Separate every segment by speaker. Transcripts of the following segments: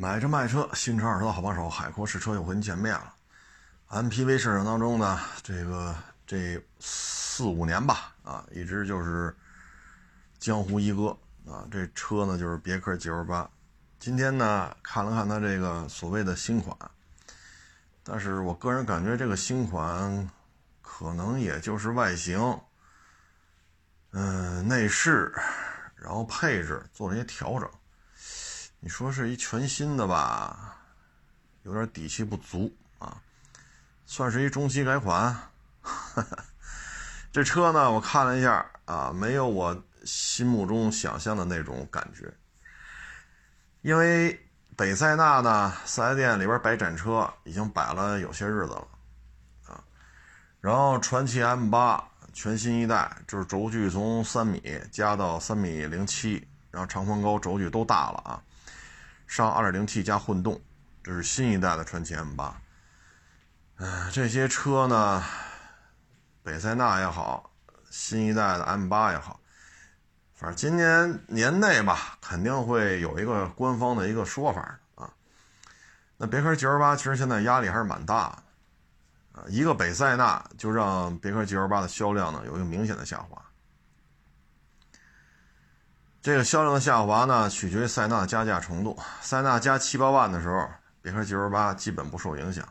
Speaker 1: 买车卖车，新车二手的好帮手，海阔试车又和您见面了。MPV 市场当中呢，这个这四五年吧，啊，一直就是江湖一哥啊。这车呢就是别克 GL8。今天呢看了看它这个所谓的新款，但是我个人感觉这个新款可能也就是外形，嗯，内饰，然后配置做了一些调整。你说是一全新的吧，有点底气不足啊，算是一中期改款。这车呢，我看了一下啊，没有我心目中想象的那种感觉。因为北塞纳呢，四 S 店里边摆展车已经摆了有些日子了啊，然后传祺 M8 全新一代，就是轴距从三米加到三米零七，然后长宽高轴距都大了啊。上 2.0T 加混动，这是新一代的传祺 M8。嗯，这些车呢，北塞纳也好，新一代的 M8 也好，反正今年年内吧，肯定会有一个官方的一个说法啊。那别克 GL8 其实现在压力还是蛮大的啊，一个北塞纳就让别克 GL8 的销量呢有一个明显的下滑。这个销量的下滑呢，取决于塞纳加价程度。塞纳加七八万的时候，别克 GL8 基本不受影响。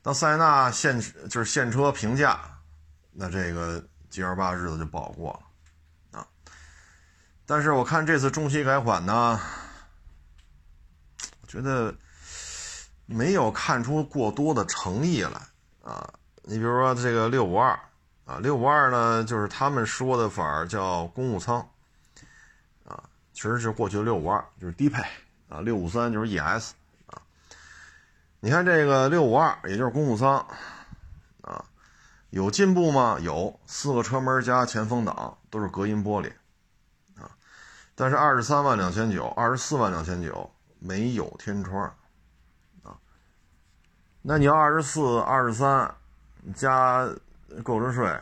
Speaker 1: 当塞纳现就是现车平价，那这个 GL8 日子就不好过了啊。但是我看这次中期改款呢，我觉得没有看出过多的诚意来啊。你比如说这个六五二啊，六五二呢，就是他们说的法儿叫公务舱。其实是过去的六五二，就是低配啊，六五三就是 ES 啊。你看这个六五二，也就是公务舱啊，有进步吗？有，四个车门加前风挡都是隔音玻璃啊。但是二十三万两千九，二十四万两千九没有天窗啊。那你要二十四、二十三加购置税。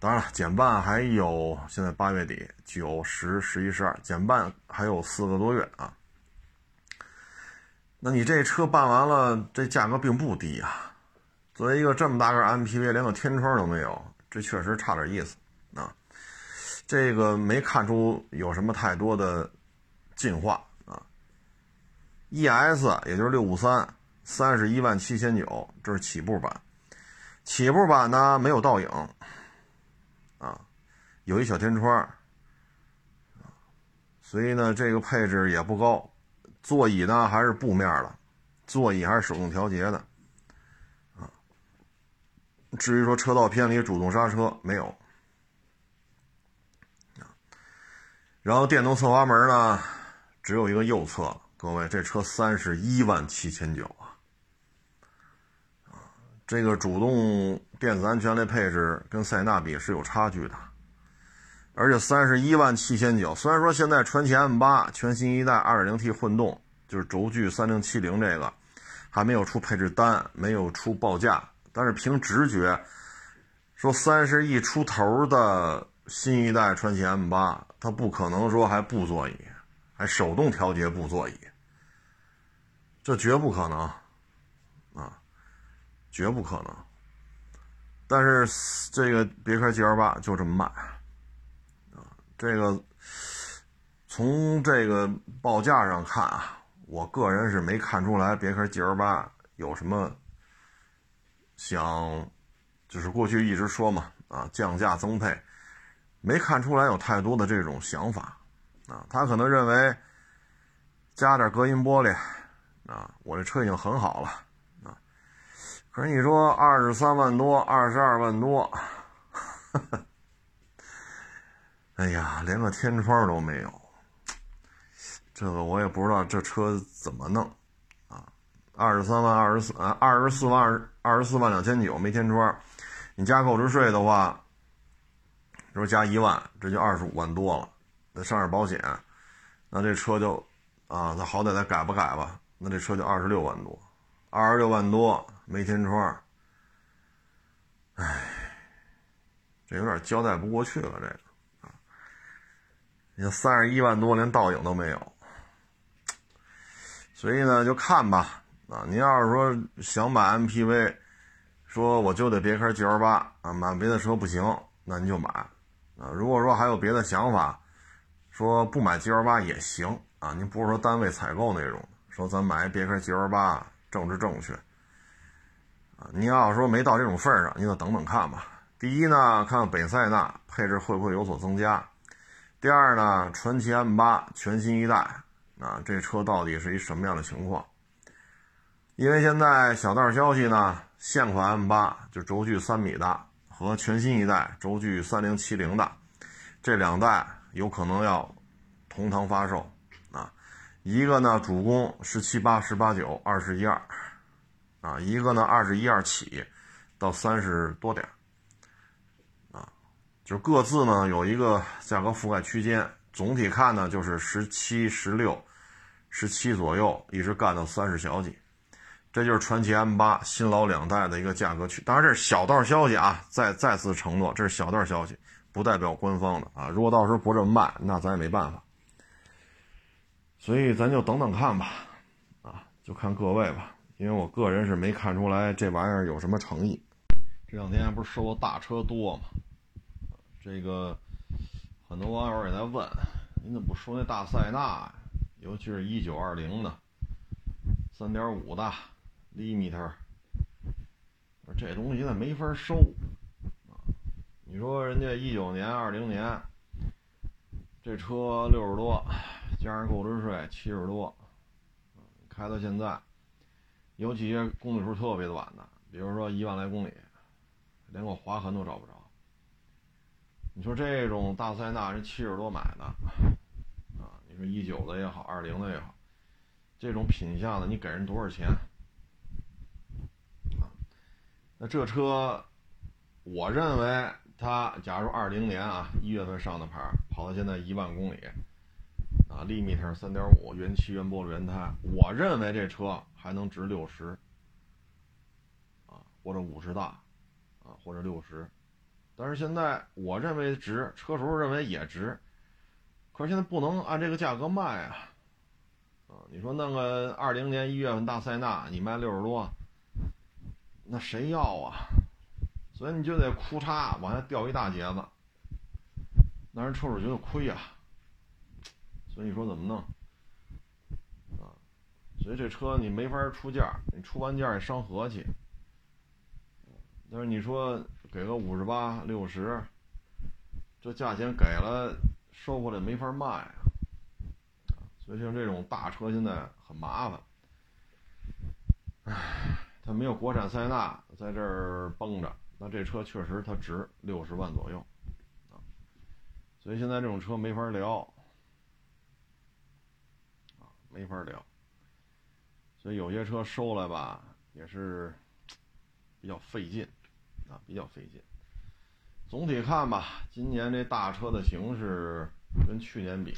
Speaker 1: 当然了，减半还有现在八月底九十十一十二减半还有四个多月啊。那你这车办完了，这价格并不低啊。作为一个这么大个 MPV，连个天窗都没有，这确实差点意思啊。这个没看出有什么太多的进化啊。ES 也就是六五三，三十一万七千九，这是起步版。起步版呢没有倒影。有一小天窗，所以呢，这个配置也不高，座椅呢还是布面的，座椅还是手动调节的，啊，至于说车道偏离主动刹车没有，然后电动侧滑门呢只有一个右侧，各位这车三十一万七千九啊，这个主动。电子安全类配置跟塞纳比是有差距的，而且三十一万七千九。虽然说现在传祺 M8 全新一代 2.0T 混动，就是轴距三零七零这个还没有出配置单，没有出报价，但是凭直觉说三十亿出头的新一代传祺 M8，它不可能说还布座椅，还手动调节布座椅，这绝不可能啊，绝不可能。但是这个别克 GL8 就这么卖，这个从这个报价上看啊，我个人是没看出来别克 GL8 有什么想，就是过去一直说嘛，啊，降价增配，没看出来有太多的这种想法，啊，他可能认为加点隔音玻璃，啊，我这车已经很好了啊。可是你说二十三万多，二十二万多，哎呀，连个天窗都没有，这个我也不知道这车怎么弄啊！二十三万，二十四啊，二十四万二十四万两千九没天窗，你加购置税的话，说加一万，这就二十五万多了，再上点保险，那这车就啊，那好歹再改吧改吧，那这车就二十六万多，二十六万多。没天窗，哎，这有点交代不过去了。这个，你三十一万多，连倒影都没有所以呢，就看吧。啊，您要是说想买 MPV，说我就得别克 GL 八啊，买别的车不行，那您就买。啊，如果说还有别的想法，说不买 GL 八也行啊。您不是说单位采购那种，说咱买别克 GL 八政治正确。啊，您要说没到这种份上，您就等等看吧。第一呢，看看北塞纳配置会不会有所增加；第二呢，传祺 M 八全新一代啊，这车到底是一什么样的情况？因为现在小道消息呢，现款 M 八就轴距三米的和全新一代轴距三零七零的这两代有可能要同堂发售啊，一个呢主攻十七八、十八九、二十一二。啊，一个呢二十一二起，到三十多点，儿，就各自呢有一个价格覆盖区间，总体看呢就是十七、十六、十七左右，一直干到三十小几，这就是传祺 M 八新老两代的一个价格区。当然这是小道消息啊，再再次承诺这是小道消息，不代表官方的啊。如果到时候不这么卖，那咱也没办法。所以咱就等等看吧，啊，就看各位吧。因为我个人是没看出来这玩意儿有什么诚意。这两天不是说大车多吗？这个很多网友也在问，你怎么不说那大塞纳呀？尤其是一九二零的、三点五的 limiter，这东西现在没法收啊。你说人家一九年、二零年这车六十多，加上购置税七十多，开到现在。尤其公里数特别短的，比如说一万来公里，连个划痕都找不着。你说这种大塞纳人七十多买的，啊，你说一九的也好，二零的也好，这种品相的你给人多少钱？啊，那这车，我认为它假如二零年啊一月份上的牌，跑到现在一万公里。啊，立米特三点五，原漆原玻璃原胎，我认为这车还能值六十，啊，或者五十大，啊，或者六十，但是现在我认为值，车主认为也值，可是现在不能按这个价格卖啊，啊，你说弄个二零年一月份大塞纳，你卖六十多，那谁要啊？所以你就得哭嚓往下掉一大截子，那人车主觉得亏呀。所以你说怎么弄啊？所以这车你没法出价，你出完价也伤和气。但是你说给个五十八、六十，这价钱给了，收回来没法卖啊。所以像这种大车现在很麻烦。唉，它没有国产塞纳在这儿绷着，那这车确实它值六十万左右啊。所以现在这种车没法聊啊。没法聊，所以有些车收来吧，也是比较费劲啊，比较费劲。总体看吧，今年这大车的形式跟去年比，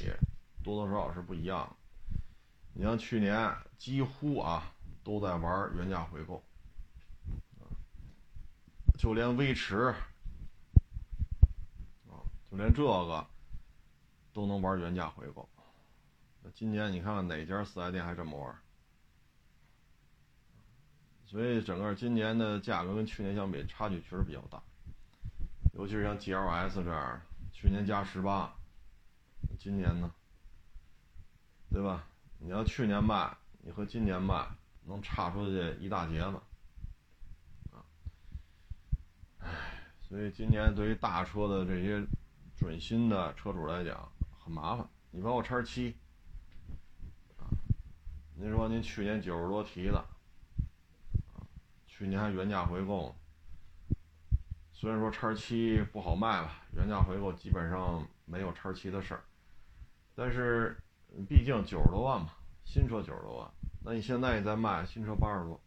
Speaker 1: 多多少少是不一样。你像去年几乎啊都在玩原价回购，就连威驰啊，就连这个都能玩原价回购。那今年你看看哪家四 S 店还这么玩？所以整个今年的价格跟去年相比，差距确实比较大。尤其是像 GLS 这样，去年加十八，今年呢，对吧？你要去年卖，你和今年卖，能差出去一大截子。啊，唉，所以今年对于大车的这些准新的车主来讲很麻烦。你包括叉七。您说您去年九十多提的，去年还原价回购，虽然说叉七不好卖吧，原价回购基本上没有叉七的事儿，但是毕竟九十多万嘛，新车九十多万，那你现在你再卖新车八十多，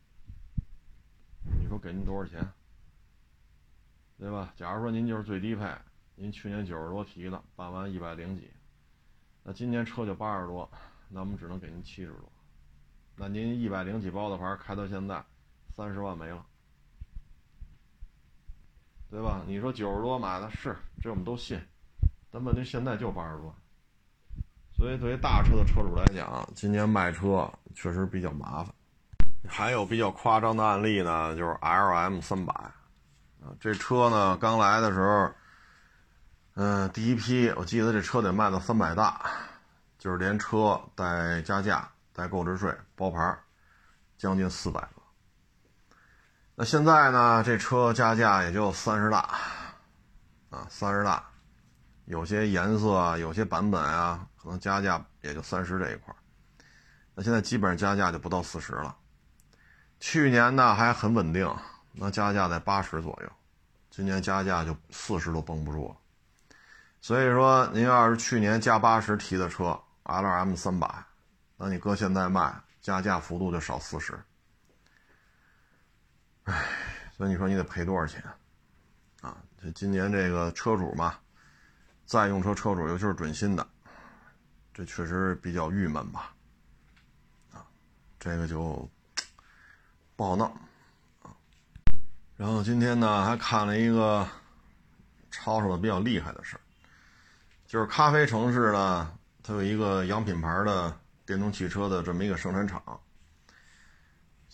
Speaker 1: 你说给您多少钱？对吧？假如说您就是最低配，您去年九十多提的，办完一百零几，那今年车就八十多，那我们只能给您七十多。那您一百零几包的牌开到现在，三十万没了，对吧？你说九十多买的是，这我们都信，但问题现在就八十多，所以对于大车的车主来讲，今年卖车确实比较麻烦。还有比较夸张的案例呢，就是 L M 三百，啊，这车呢刚来的时候，嗯，第一批我记得这车得卖到三百大，就是连车带加价带购置税包牌，将近四百。那现在呢，这车加价也就三十大，啊，三十大，有些颜色啊，有些版本啊，可能加价也就三十这一块那现在基本上加价就不到四十了。去年呢还很稳定，那加价在八十左右，今年加价就四十都绷不住了。所以说，您要是去年加八十提的车，L M 三百，那你搁现在卖，加价幅度就少四十。唉，所以你说你得赔多少钱啊？这今年这个车主嘛，在用车车主，尤其是准新的，这确实比较郁闷吧？啊，这个就。不好弄，啊，然后今天呢还看了一个吵吵的比较厉害的事就是咖啡城市呢，它有一个洋品牌的电动汽车的这么一个生产厂，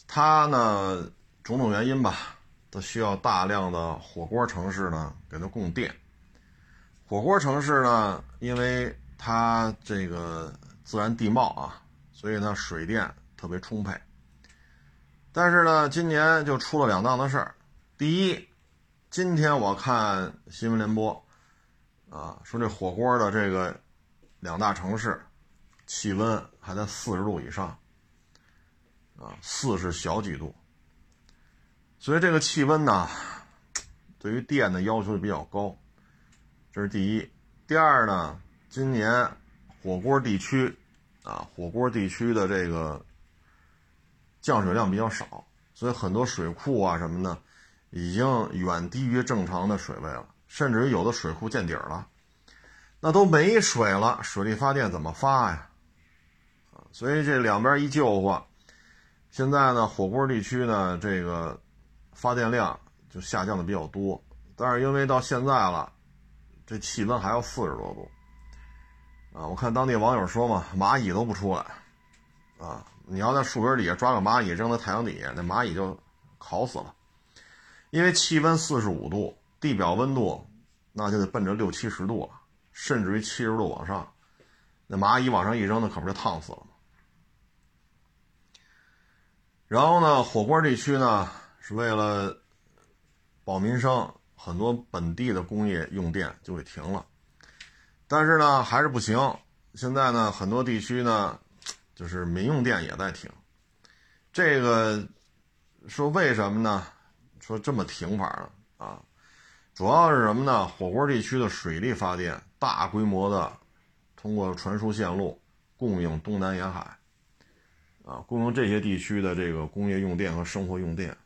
Speaker 1: 它呢种种原因吧，它需要大量的火锅城市呢给它供电。火锅城市呢，因为它这个自然地貌啊，所以呢水电特别充沛。但是呢，今年就出了两档子事儿。第一，今天我看新闻联播，啊，说这火锅的这个两大城市，气温还在四十度以上，啊，四是小几度。所以这个气温呢，对于电的要求就比较高，这是第一。第二呢，今年火锅地区，啊，火锅地区的这个。降水量比较少，所以很多水库啊什么的，已经远低于正常的水位了，甚至于有的水库见底儿了，那都没水了，水力发电怎么发呀？所以这两边一救活，现在呢，火锅地区呢，这个发电量就下降的比较多，但是因为到现在了，这气温还要四十多度，啊，我看当地网友说嘛，蚂蚁都不出来，啊。你要在树根底下抓个蚂蚁扔在太阳底下，那蚂蚁就烤死了。因为气温四十五度，地表温度那就得奔着六七十度了，甚至于七十度往上，那蚂蚁往上一扔，那可不就烫死了吗？然后呢，火锅地区呢是为了保民生，很多本地的工业用电就给停了。但是呢，还是不行。现在呢，很多地区呢。就是民用电也在停，这个说为什么呢？说这么停法呢？啊，主要是什么呢？火锅地区的水力发电大规模的通过传输线路供应东南沿海，啊，供应这些地区的这个工业用电和生活用电，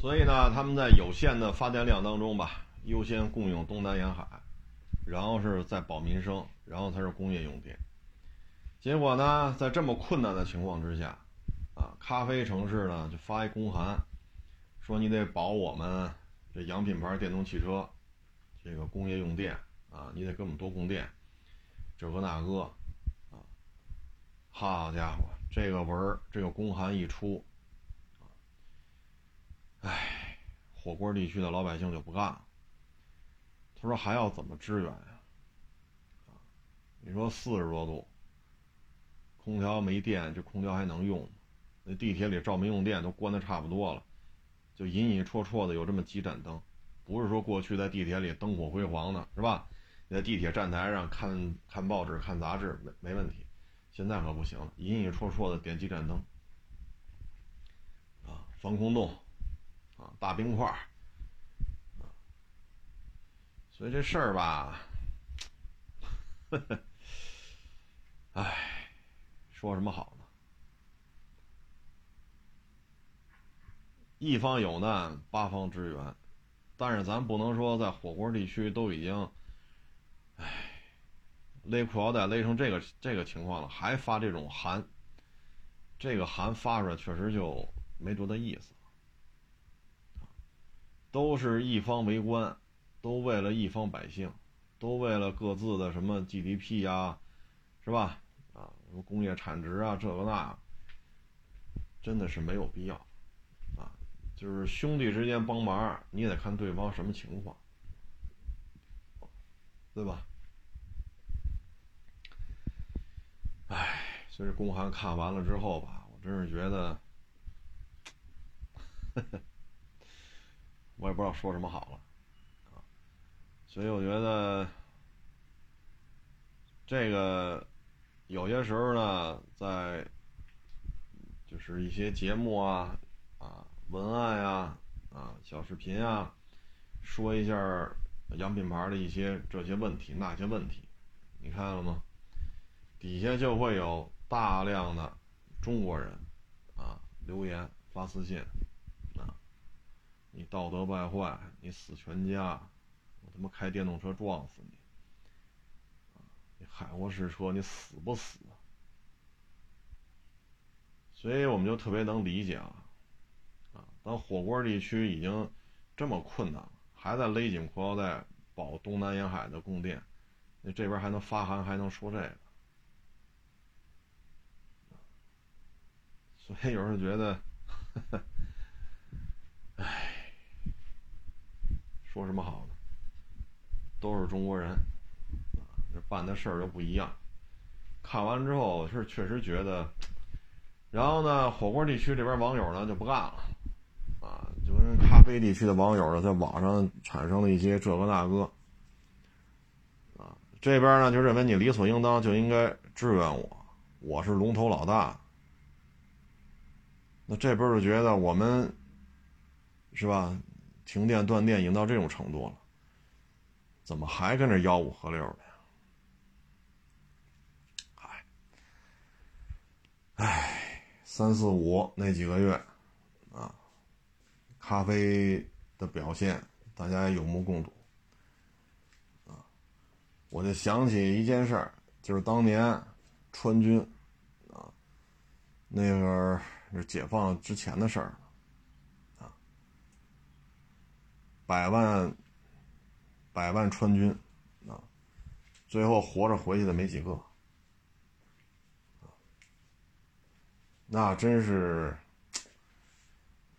Speaker 1: 所以呢，他们在有限的发电量当中吧，优先供应东南沿海，然后是在保民生，然后才是工业用电。结果呢，在这么困难的情况之下，啊，咖啡城市呢就发一公函，说你得保我们这洋品牌电动汽车这个工业用电啊，你得给我们多供电，这个那个，啊，好家伙，这个文儿这个公函一出，哎，火锅地区的老百姓就不干了，他说还要怎么支援呀？啊，你说四十多度。空调没电，这空调还能用吗？那地铁里照明用电都关的差不多了，就隐隐绰绰的有这么几盏灯，不是说过去在地铁里灯火辉煌的，是吧？你在地铁站台上看看报纸、看杂志没没问题，现在可不行了，隐隐绰绰的点几盏灯，啊，防空洞，大冰块，啊，所以这事儿吧，呵呵，唉。说什么好呢？一方有难，八方支援，但是咱不能说在火锅地区都已经，唉，勒裤腰带勒成这个这个情况了，还发这种函，这个函发出来确实就没多大意思。都是一方为官，都为了一方百姓，都为了各自的什么 GDP 呀，是吧？啊，什么工业产值啊，这个那，真的是没有必要啊。就是兄弟之间帮忙，你也得看对方什么情况，对吧？哎，所以公函看完了之后吧，我真是觉得，我也不知道说什么好了啊。所以我觉得，这个有些时候呢，在就是一些节目啊、啊文案呀、啊小视频啊，说一下洋品牌的一些这些问题那些问题，你看了吗？底下就会有大量的中国人啊留言发私信，你道德败坏，你死全家，我他妈开电动车撞死你！你海沃士车你死不死？所以我们就特别能理解啊，啊，当火锅地区已经这么困难了，还在勒紧裤腰带保东南沿海的供电，那这边还能发函还能说这个？所以有时候觉得，哎，说什么好呢？都是中国人，这办的事儿又不一样。看完之后是确实觉得，然后呢，火锅地区这边网友呢就不干了，啊，就跟咖啡地区的网友呢在网上产生了一些这个那个，啊，这边呢就认为你理所应当就应该支援我，我是龙头老大。那这边就觉得我们，是吧？停电断电已经到这种程度了，怎么还跟着吆五喝六的呀？嗨，唉，三四五那几个月，啊，咖啡的表现大家有目共睹，啊，我就想起一件事儿，就是当年川军，啊，那个。解放之前的事儿，啊，百万百万川军啊，最后活着回去的没几个，那真是，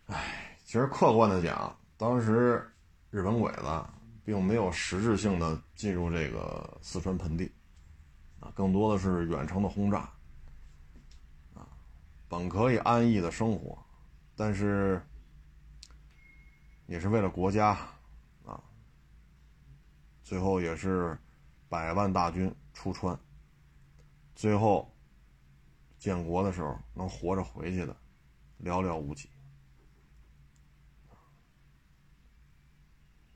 Speaker 1: 唉，其实客观的讲，当时日本鬼子并没有实质性的进入这个四川盆地，啊，更多的是远程的轰炸。啊本可以安逸的生活，但是也是为了国家啊。最后也是百万大军出川，最后建国的时候能活着回去的寥寥无几。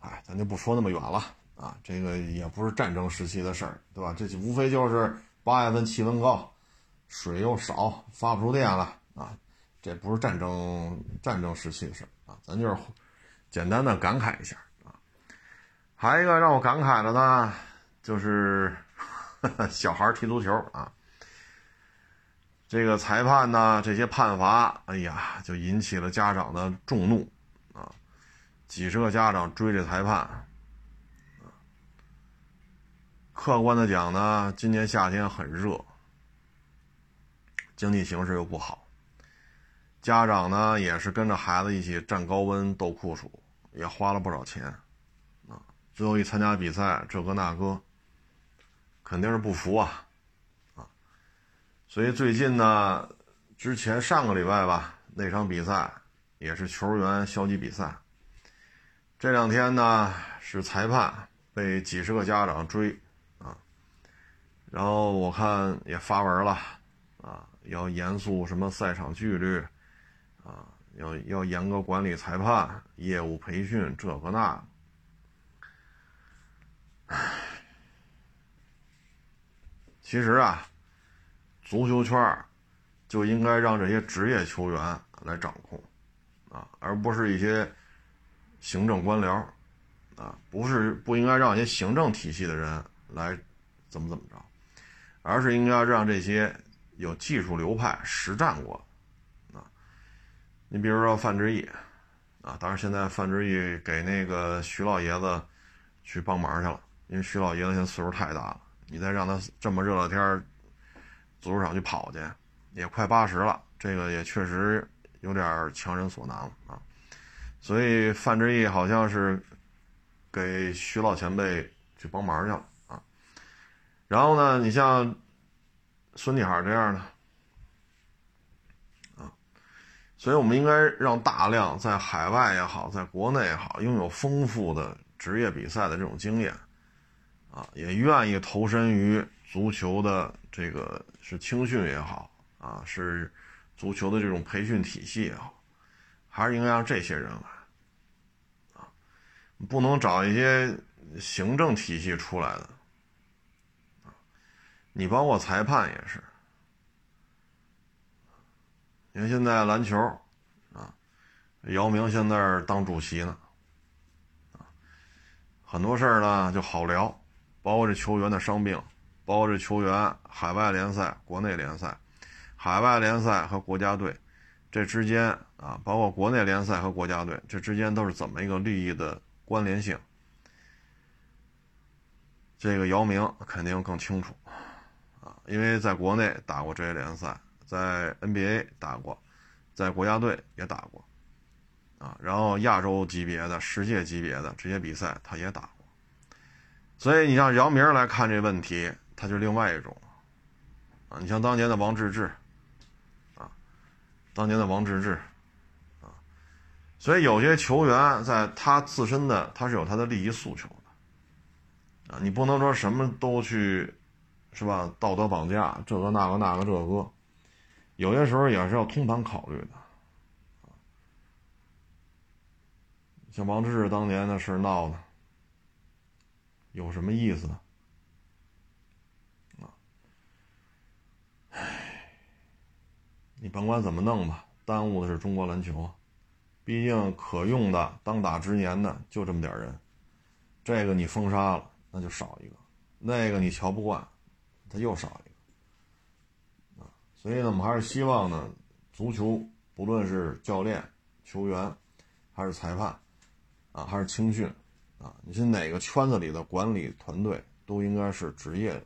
Speaker 1: 哎，咱就不说那么远了啊，这个也不是战争时期的事儿，对吧？这就无非就是八月份气温高。水又少，发不出电了啊！这不是战争战争时期的事儿啊，咱就是简单的感慨一下啊。还一个让我感慨的呢，就是 小孩踢足球啊，这个裁判呢，这些判罚，哎呀，就引起了家长的众怒啊，几十个家长追着裁判。客观的讲呢，今年夏天很热。经济形势又不好，家长呢也是跟着孩子一起站高温斗酷暑，也花了不少钱，啊，最后一参加比赛，这个那个，肯定是不服啊，啊，所以最近呢，之前上个礼拜吧，那场比赛也是球员消极比赛，这两天呢是裁判被几十个家长追，啊，然后我看也发文了，啊。要严肃什么赛场纪律，啊，要要严格管理裁判、业务培训这个那。其实啊，足球圈就应该让这些职业球员来掌控，啊，而不是一些行政官僚，啊，不是不应该让一些行政体系的人来怎么怎么着，而是应该让这些。有技术流派实战过，你比如说范志毅，啊，当然现在范志毅给那个徐老爷子去帮忙去了，因为徐老爷子现在岁数太大了，你再让他这么热的天儿足球场去跑去，也快八十了，这个也确实有点强人所难了啊。所以范志毅好像是给徐老前辈去帮忙去了啊。然后呢，你像孙继海这样的啊，所以我们应该让大量在海外也好，在国内也好，拥有丰富的职业比赛的这种经验啊，也愿意投身于足球的这个是青训也好啊，是足球的这种培训体系也好，还是应该让这些人来。啊不能找一些行政体系出来的啊你包括裁判也是。你看现在篮球啊，姚明现在当主席呢，啊，很多事儿呢就好聊，包括这球员的伤病，包括这球员海外联赛、国内联赛，海外联赛和国家队这之间啊，包括国内联赛和国家队这之间都是怎么一个利益的？关联性，这个姚明肯定更清楚啊，因为在国内打过职业联赛，在 NBA 打过，在国家队也打过啊，然后亚洲级别的、世界级别的这些比赛他也打过，所以你让姚明来看这问题，他就另外一种啊，你像当年的王治郅啊，当年的王治郅。啊所以有些球员在他自身的他是有他的利益诉求的，啊，你不能说什么都去，是吧？道德绑架这个那个那个这个，有些时候也是要通盘考虑的，像王治郅当年的事闹的，有什么意思？啊，唉，你甭管怎么弄吧，耽误的是中国篮球。毕竟可用的当打之年的就这么点人，这个你封杀了，那就少一个；那个你瞧不惯，他又少一个。所以呢，我们还是希望呢，足球不论是教练、球员，还是裁判，啊，还是青训，啊，你是哪个圈子里的管理团队，都应该是职业的，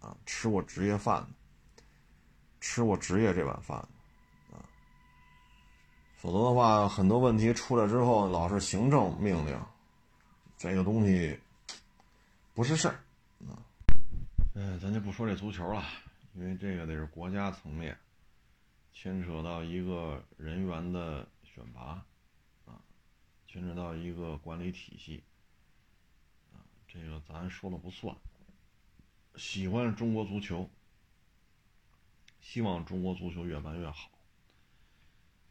Speaker 1: 啊，吃过职业饭的，吃过职业这碗饭。啊否则的话，很多问题出来之后，老是行政命令，这个东西不是事儿啊。嗯，咱就不说这足球了，因为这个得是国家层面，牵扯到一个人员的选拔啊，牵扯到一个管理体系啊，这个咱说了不算。喜欢中国足球，希望中国足球越办越好。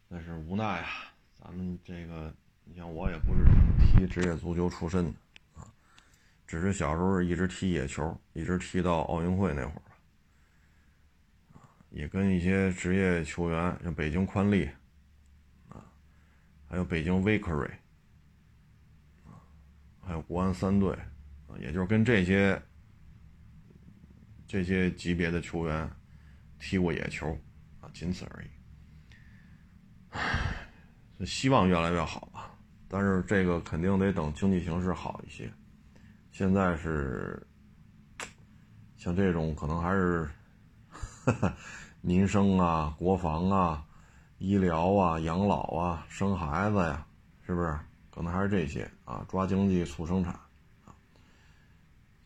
Speaker 1: 但是无奈啊，咱们这个，你像我也不是踢职业足球出身的啊，只是小时候一直踢野球，一直踢到奥运会那会儿，也跟一些职业球员，像北京宽利啊，还有北京威克瑞啊，还有国安三队啊，也就是跟这些这些级别的球员踢过野球啊，仅此而已。唉 希望越来越好吧，但是这个肯定得等经济形势好一些。现在是像这种可能还是 民生啊、国防啊、医疗啊、养老啊、生孩子呀，是不是？可能还是这些啊，抓经济促生产啊。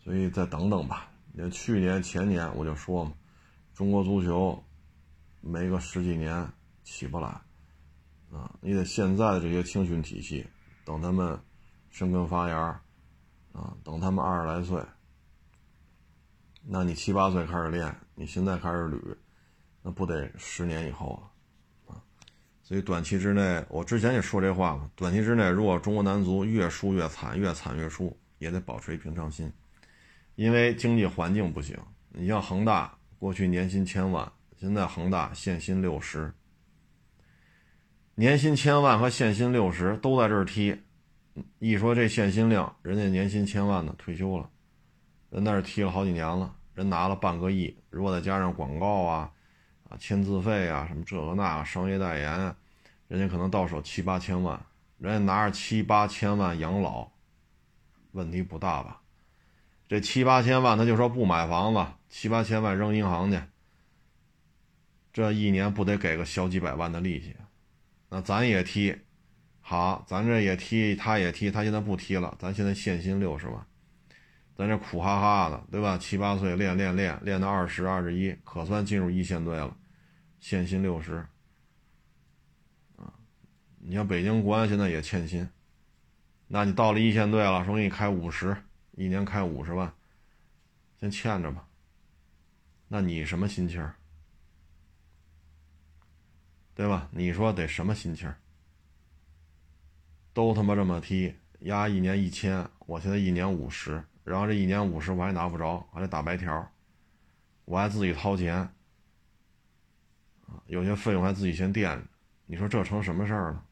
Speaker 1: 所以再等等吧。你看去年前年我就说嘛，中国足球没个十几年起不来。啊，你得现在的这些青训体系，等他们生根发芽啊，等他们二十来岁，那你七八岁开始练，你现在开始捋，那不得十年以后啊？啊，所以短期之内，我之前也说这话嘛，短期之内，如果中国男足越输越惨，越惨越输，也得保持一平常心，因为经济环境不行。你像恒大，过去年薪千万，现在恒大限薪六十。年薪千万和限薪六十都在这儿踢，一说这限薪令，人家年薪千万的退休了，人那儿踢了好几年了，人拿了半个亿，如果再加上广告啊、啊签字费啊什么这个那个商业代言，人家可能到手七八千万，人家拿着七八千万养老，问题不大吧？这七八千万他就说不买房子，七八千万扔银行去，这一年不得给个小几百万的利息？那咱也踢，好，咱这也踢，他也踢，他现在不踢了，咱现在现薪六十万，咱这苦哈哈的，对吧？七八岁练练练，练到二十二十一，可算进入一线队了，限薪六十。啊，你像北京国安现在也欠薪，那你到了一线队了，说给你开五十，一年开五十万，先欠着吧。那你什么心情？对吧？你说得什么心情？都他妈这么踢，压一年一千，我现在一年五十，然后这一年五十我还拿不着，还得打白条，我还自己掏钱，有些费用还自己先垫着，你说这成什么事儿了？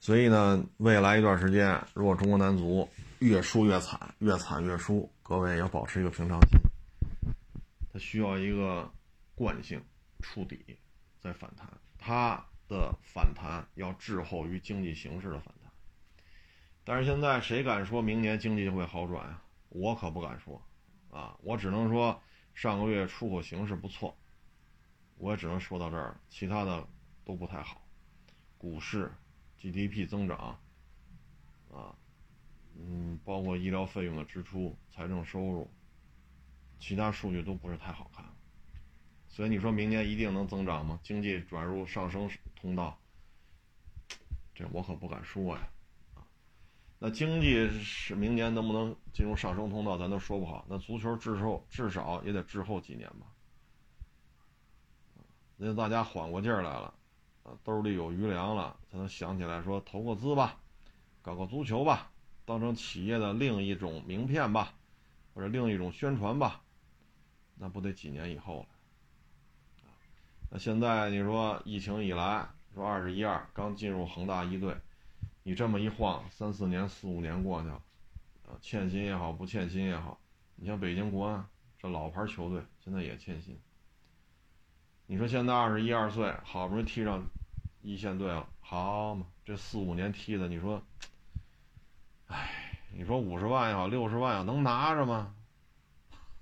Speaker 1: 所以呢，未来一段时间，如果中国男足越输越惨，越惨越输，各位要保持一个平常心，它需要一个惯性。触底，再反弹，它的反弹要滞后于经济形势的反弹。但是现在谁敢说明年经济会好转啊？我可不敢说，啊，我只能说上个月出口形势不错，我也只能说到这儿，其他的都不太好。股市、GDP 增长，啊，嗯，包括医疗费用的支出、财政收入，其他数据都不是太好看。所以你说明年一定能增长吗？经济转入上升通道，这我可不敢说呀。那经济是明年能不能进入上升通道，咱都说不好。那足球滞后至少也得滞后几年吧。那大家缓过劲儿来了，啊，兜里有余粮了，才能想起来说投个资吧，搞个足球吧，当成企业的另一种名片吧，或者另一种宣传吧。那不得几年以后了。那现在你说疫情以来，说二十一二刚进入恒大一队，你这么一晃，三四年、四五年过去了，啊，欠薪也好，不欠薪也好，你像北京国安这老牌球队，现在也欠薪。你说现在二十一二岁，好不容易踢上一线队了，好嘛，这四五年踢的，你说，哎，你说五十万也好，六十万也好，能拿着吗？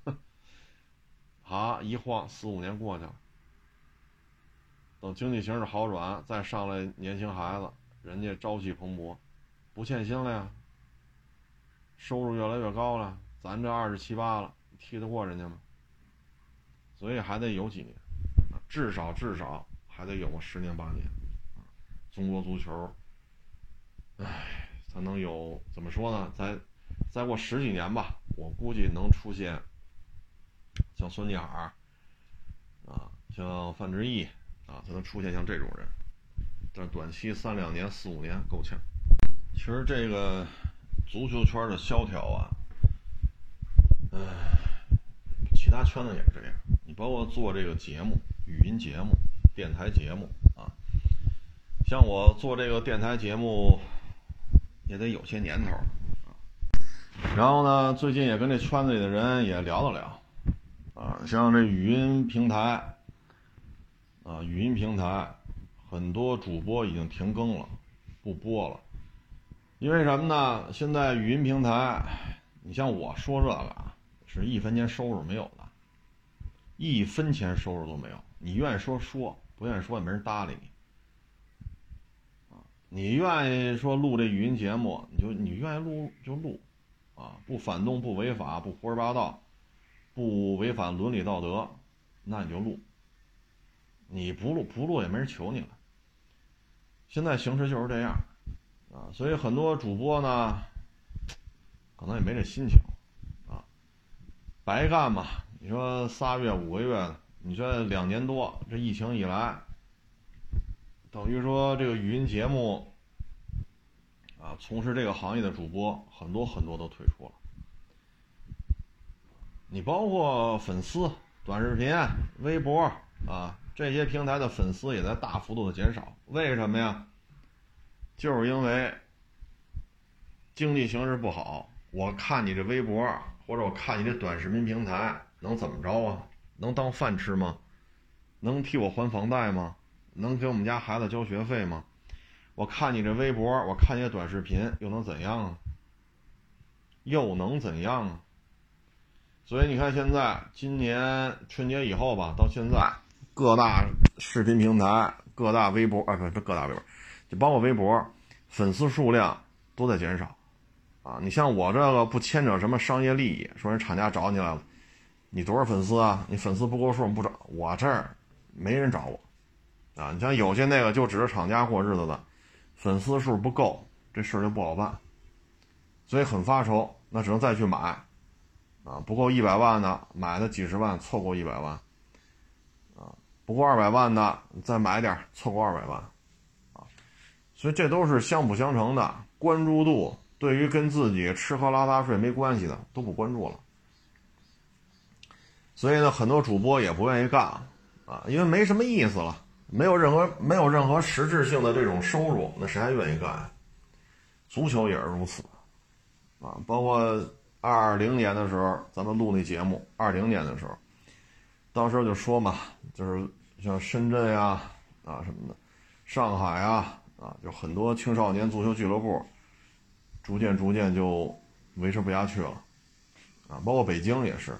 Speaker 1: 好，一晃四五年过去了。等经济形势好转，再上来年轻孩子，人家朝气蓬勃，不欠薪了呀。收入越来越高了，咱这二十七八了，踢得过人家吗？所以还得有几年，至少至少还得有个十年八年。中国足球，唉，才能有怎么说呢？再再过十几年吧，我估计能出现像孙继海啊，像范志毅。啊，才能出现像这种人，但短期三两年、四五年够呛。其实这个足球圈的萧条啊，唉，其他圈子也是这样。你包括做这个节目、语音节目、电台节目啊，像我做这个电台节目也得有些年头啊。然后呢，最近也跟这圈子里的人也聊了聊啊，像这语音平台。啊，语音平台很多主播已经停更了，不播了，因为什么呢？现在语音平台，你像我说这个啊，是一分钱收入没有的，一分钱收入都没有。你愿意说说，不愿意说也没人搭理你。啊，你愿意说录这语音节目，你就你愿意录就录，啊，不反动不违法不胡说八道，不违反伦理道德，那你就录。你不录不录也没人求你了。现在形势就是这样，啊，所以很多主播呢，可能也没这心情，啊，白干嘛？你说仨月五个月，你说两年多，这疫情以来，等于说这个语音节目，啊，从事这个行业的主播很多很多都退出了。你包括粉丝、短视频、微博啊。这些平台的粉丝也在大幅度的减少，为什么呀？就是因为经济形势不好。我看你这微博，或者我看你这短视频平台，能怎么着啊？能当饭吃吗？能替我还房贷吗？能给我们家孩子交学费吗？我看你这微博，我看你这短视频，又能怎样啊？又能怎样啊？所以你看，现在今年春节以后吧，到现在各大视频平台、各大微博啊，不不，各大微博，就包括微博，粉丝数量都在减少啊。你像我这个不牵扯什么商业利益，说人厂家找你来了，你多少粉丝啊？你粉丝不够数不找我这儿没人找我啊。你像有些那个就指着厂家过日子的，粉丝数不够，这事儿就不好办，所以很发愁，那只能再去买。啊，不够一百万的买的几十万，凑够一百万。不过二百万的再买点，凑够二百万。啊，所以这都是相辅相成的。关注度对于跟自己吃喝拉撒睡没关系的都不关注了。所以呢，很多主播也不愿意干啊，因为没什么意思了，没有任何没有任何实质性的这种收入，那谁还愿意干？足球也是如此，啊，包括。二零年的时候，咱们录那节目。二零年的时候，当时就说嘛，就是像深圳呀啊什么的，上海啊啊，就很多青少年足球俱乐部，逐渐逐渐就维持不下去了，啊，包括北京也是，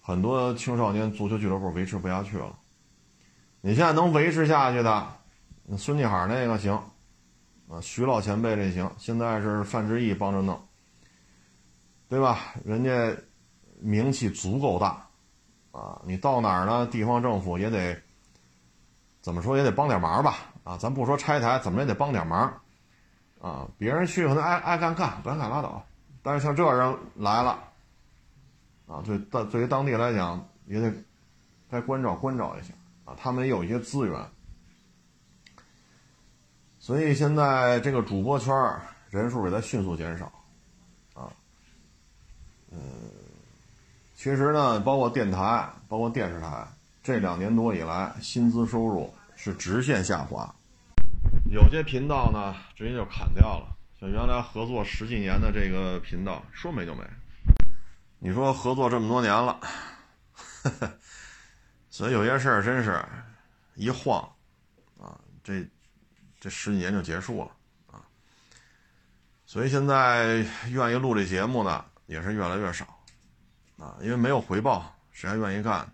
Speaker 1: 很多青少年足球俱乐部维持不下去了。你现在能维持下去的，孙继海那个行，啊，徐老前辈这行，现在是范志毅帮着弄。对吧？人家名气足够大，啊，你到哪儿呢？地方政府也得怎么说也得帮点忙吧？啊，咱不说拆台，怎么也得帮点忙，啊，别人去可能爱爱干干，不爱干拉倒。但是像这人来了，啊，对，对，对于当地来讲也得该关照关照一下，啊，他们也有一些资源，所以现在这个主播圈人数也在迅速减少。啊嗯，其实呢，包括电台、包括电视台，这两年多以来，薪资收入是直线下滑。有些频道呢，直接就砍掉了。像原来合作十几年的这个频道，说没就没。你说合作这么多年了，所以有些事儿真是，一晃，啊，这这十几年就结束了啊。所以现在愿意录这节目呢。也是越来越少，啊，因为没有回报，谁还愿意干？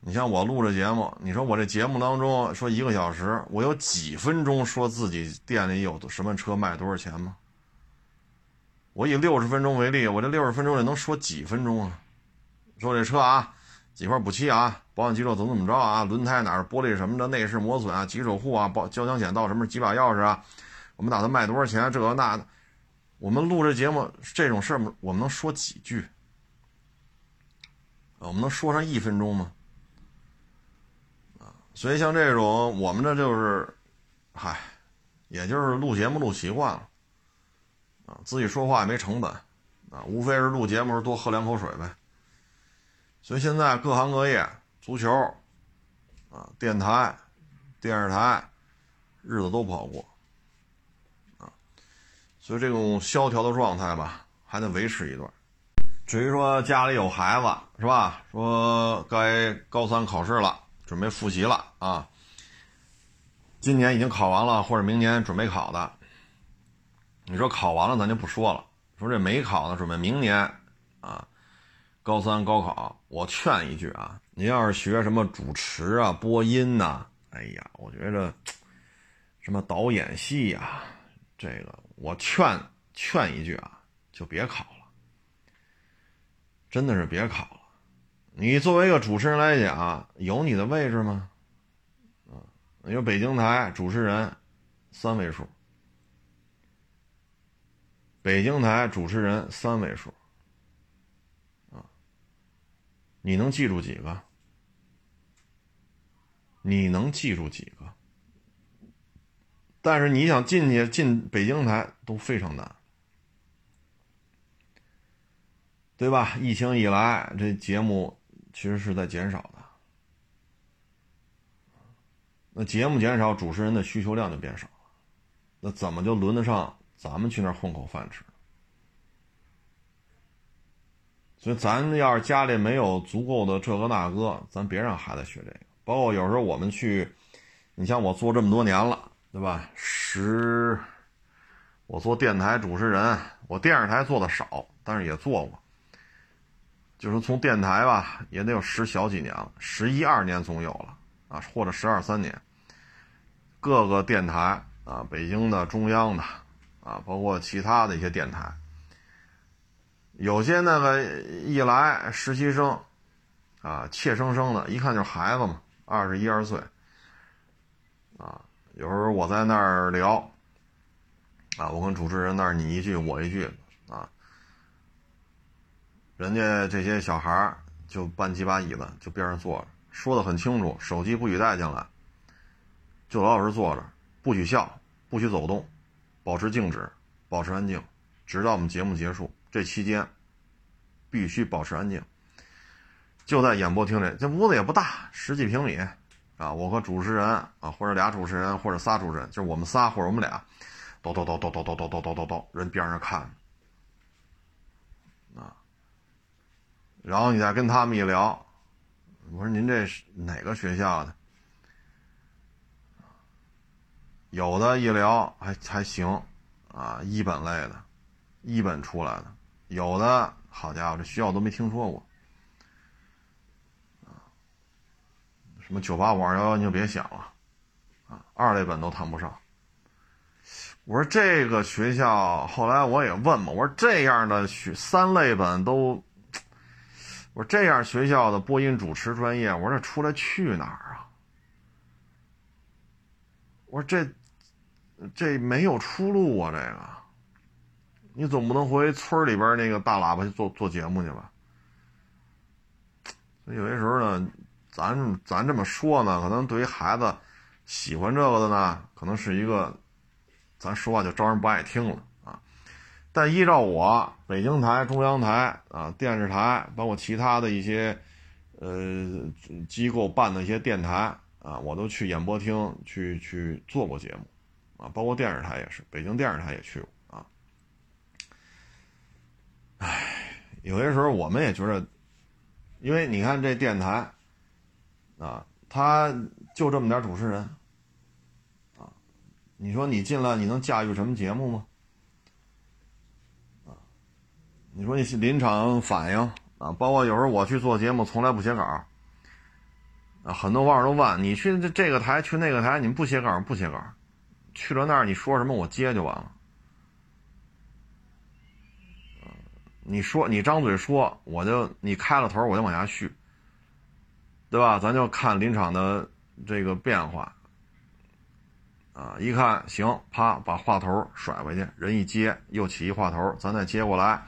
Speaker 1: 你像我录这节目，你说我这节目当中说一个小时，我有几分钟说自己店里有什么车卖多少钱吗？我以六十分钟为例，我这六十分钟里能说几分钟啊？说这车啊，几块补漆啊，保养机构怎么怎么着啊？轮胎哪儿玻璃什么的，内饰磨损啊，几手护啊，保交强险到什么几把钥匙啊？我们打算卖多少钱？这个那的。我们录这节目这种事儿，我们能说几句？我们能说上一分钟吗？啊，所以像这种，我们这就是，嗨，也就是录节目录习惯了，啊，自己说话也没成本，啊，无非是录节目时多喝两口水呗。所以现在各行各业，足球，啊，电台、电视台，日子都不好过。所以这种萧条的状态吧，还得维持一段。至于说家里有孩子是吧？说该高三考试了，准备复习了啊。今年已经考完了，或者明年准备考的，你说考完了咱就不说了。说这没考的，准备明年啊，高三高考，我劝一句啊，您要是学什么主持啊、播音呐，哎呀，我觉着 什么导演系呀，这个。我劝劝一句啊，就别考了，真的是别考了。你作为一个主持人来讲，有你的位置吗？啊，有北京台主持人三位数，北京台主持人三位数，啊，你能记住几个？你能记住几个？但是你想进去进北京台都非常难，对吧？疫情以来，这节目其实是在减少的。那节目减少，主持人的需求量就变少了。那怎么就轮得上咱们去那儿混口饭吃？所以，咱要是家里没有足够的这个那个，咱别让孩子学这个。包括有时候我们去，你像我做这么多年了。对吧？十我做电台主持人，我电视台做的少，但是也做过。就是从电台吧，也得有十小几年了，十一二年总有了啊，或者十二三年。各个电台啊，北京的、中央的啊，包括其他的一些电台，有些那个一来实习生啊，怯生生的，一看就是孩子嘛，二十一二岁。有时候我在那儿聊啊，我跟主持人那儿你一句我一句啊。人家这些小孩就搬几把椅子，就边上坐着，说的很清楚，手机不许带进来，就老老实坐着，不许笑，不许走动，保持静止，保持安静，直到我们节目结束。这期间必须保持安静。就在演播厅里，这屋子也不大，十几平米啊。我和主持人啊，或者俩主持人，或者仨主持人，就是我们仨或者我们俩，叨叨叨叨叨叨叨叨叨叨叨，人边上看。啊然后你再跟他们一聊，我说您这是哪个学校的？有的一聊还还行，啊，一本类的，一本出来的；有的好家伙，这学校都没听说过，什么九八五二幺幺你就别想了，啊，二类本都谈不上。我说这个学校，后来我也问嘛，我说这样的学三类本都。我说这样学校的播音主持专业，我说这出来去哪儿啊？我说这这没有出路啊！这个，你总不能回村里边那个大喇叭去做做节目去吧？所以有些时候呢，咱咱这么说呢，可能对于孩子喜欢这个的呢，可能是一个，咱说话就招人不爱听了啊。但依照我北京台、中央台啊、电视台，包括其他的一些呃机构办的一些电台啊，我都去演播厅去去做过节目啊，包括电视台也是，北京电视台也去过啊。唉，有些时候我们也觉得，因为你看这电台啊，他就这么点主持人啊，你说你进来你能驾驭什么节目吗？你说你临场反应啊，包括有时候我去做节目，从来不写稿啊。很多网友都问你去这这个台，去那个台，你们不写稿不写稿？去了那儿你说什么我接就完了。你说你张嘴说，我就你开了头，我就往下续，对吧？咱就看临场的这个变化啊。一看行，啪把话头甩回去，人一接又起一话头，咱再接过来。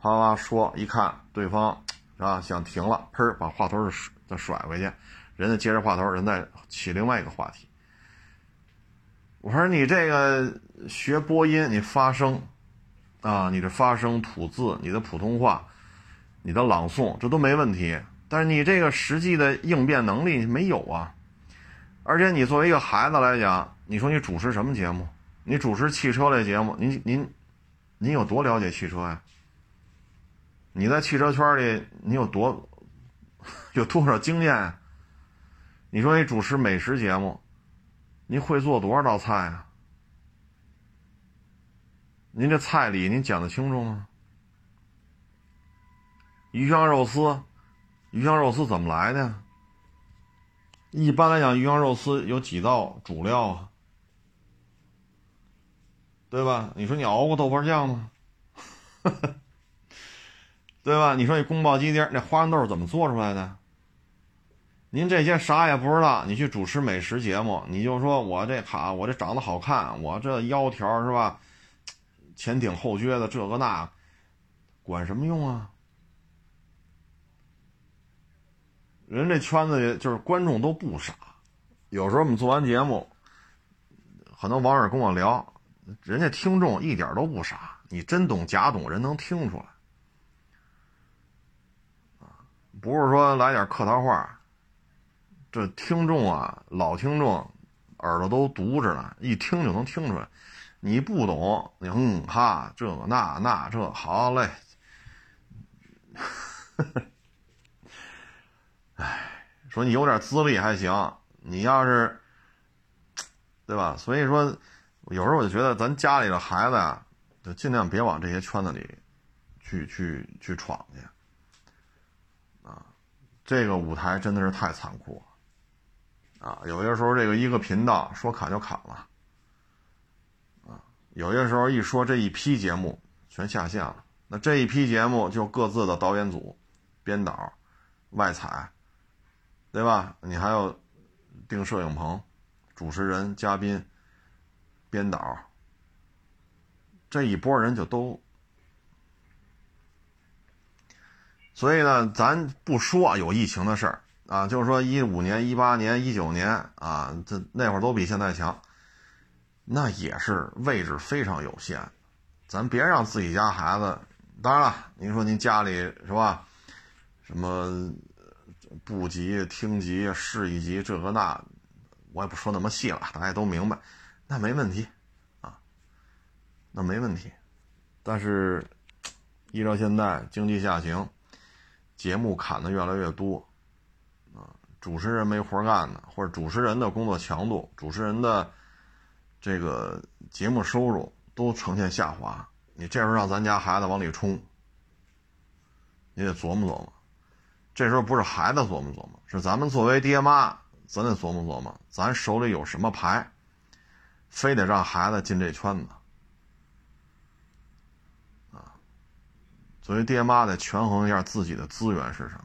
Speaker 1: 啪啪说，一看对方是吧，想停了，砰，把话头再甩回去，人家接着话头，人再起另外一个话题。我说你这个学播音，你发声啊，你的发声、吐字、你的普通话、你的朗诵，这都没问题。但是你这个实际的应变能力没有啊。而且你作为一个孩子来讲，你说你主持什么节目？你主持汽车类节目，您您您有多了解汽车呀？你在汽车圈里，你有多 有多少经验？你说你主持美食节目，你会做多少道菜啊？您这菜里您讲得清楚吗？鱼香肉丝，鱼香肉丝怎么来的？一般来讲，鱼香肉丝有几道主料啊？对吧？你说你熬过豆瓣酱吗？对吧？你说你宫保鸡丁那花生豆怎么做出来的？您这些啥也不知道，你去主持美食节目，你就说我这卡，我这长得好看，我这腰条是吧？前挺后撅的，这个那，管什么用啊？人这圈子里就是观众都不傻，有时候我们做完节目，很多网友跟我聊，人家听众一点都不傻，你真懂假懂，人能听出来。不是说来点客套话，这听众啊，老听众耳朵都毒着呢，一听就能听出来。你不懂，你嗯哈，这那那这好嘞。哎，说你有点资历还行，你要是，对吧？所以说，有时候我就觉得咱家里的孩子呀，就尽量别往这些圈子里去去去闯去。啊，这个舞台真的是太残酷了。啊，有些时候这个一个频道说砍就砍了。啊，有些时候一说这一批节目全下线了，那这一批节目就各自的导演组、编导、外采，对吧？你还要订摄影棚。主持人、嘉宾、编导，这一波人就都，所以呢，咱不说有疫情的事儿啊，就是说一五年、一八年、一九年啊，这那会儿都比现在强，那也是位置非常有限，咱别让自己家孩子。当然了，您说您家里是吧？什么部级、厅级、市一级，这个那。我也不说那么细了，大家都明白，那没问题，啊，那没问题。但是依照现在经济下行，节目砍的越来越多，啊，主持人没活干的，或者主持人的工作强度、主持人的这个节目收入都呈现下滑。你这时候让咱家孩子往里冲，你得琢磨琢磨。这时候不是孩子琢磨琢磨，是咱们作为爹妈。咱得琢磨琢磨，咱手里有什么牌，非得让孩子进这圈子啊？作为爹妈得权衡一下自己的资源是什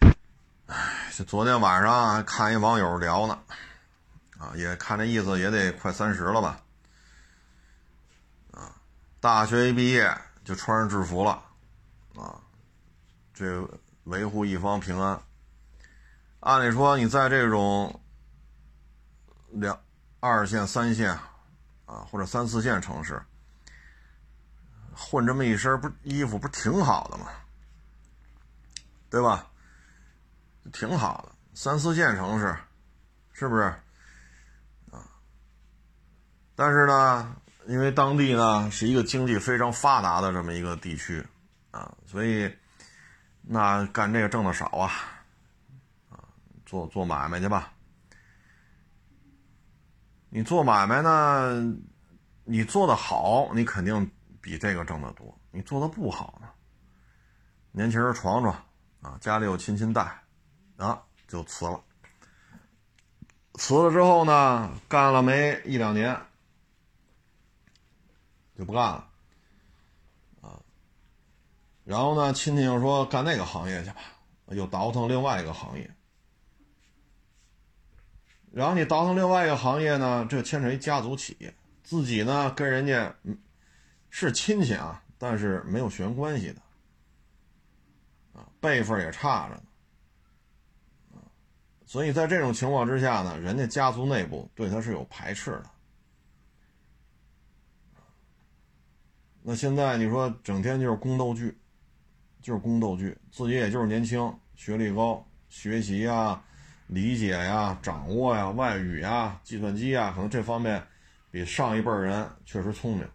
Speaker 1: 么。哎，这昨天晚上还看一网友聊呢，啊，也看这意思也得快三十了吧？啊，大学一毕业就穿上制服了，啊，这维护一方平安。按理说，你在这种两二线、三线啊，或者三四线城市混这么一身不衣服，不挺好的吗？对吧？挺好的，三四线城市是不是啊？但是呢，因为当地呢是一个经济非常发达的这么一个地区啊，所以那干这个挣的少啊。做做买卖去吧，你做买卖呢，你做的好，你肯定比这个挣得多；你做的不好呢，年轻人闯闯啊，家里有亲戚带，啊，就辞了。辞了之后呢，干了没一两年，就不干了，然后呢，亲戚又说干那个行业去吧，又倒腾另外一个行业。然后你倒腾另外一个行业呢，这牵扯一家族企业，自己呢跟人家是亲戚啊，但是没有血缘关系的，啊，辈分也差着呢，所以在这种情况之下呢，人家家族内部对他是有排斥的。那现在你说整天就是宫斗剧，就是宫斗剧，自己也就是年轻，学历高，学习呀。理解呀，掌握呀，外语呀，计算机呀，可能这方面比上一辈人确实聪明。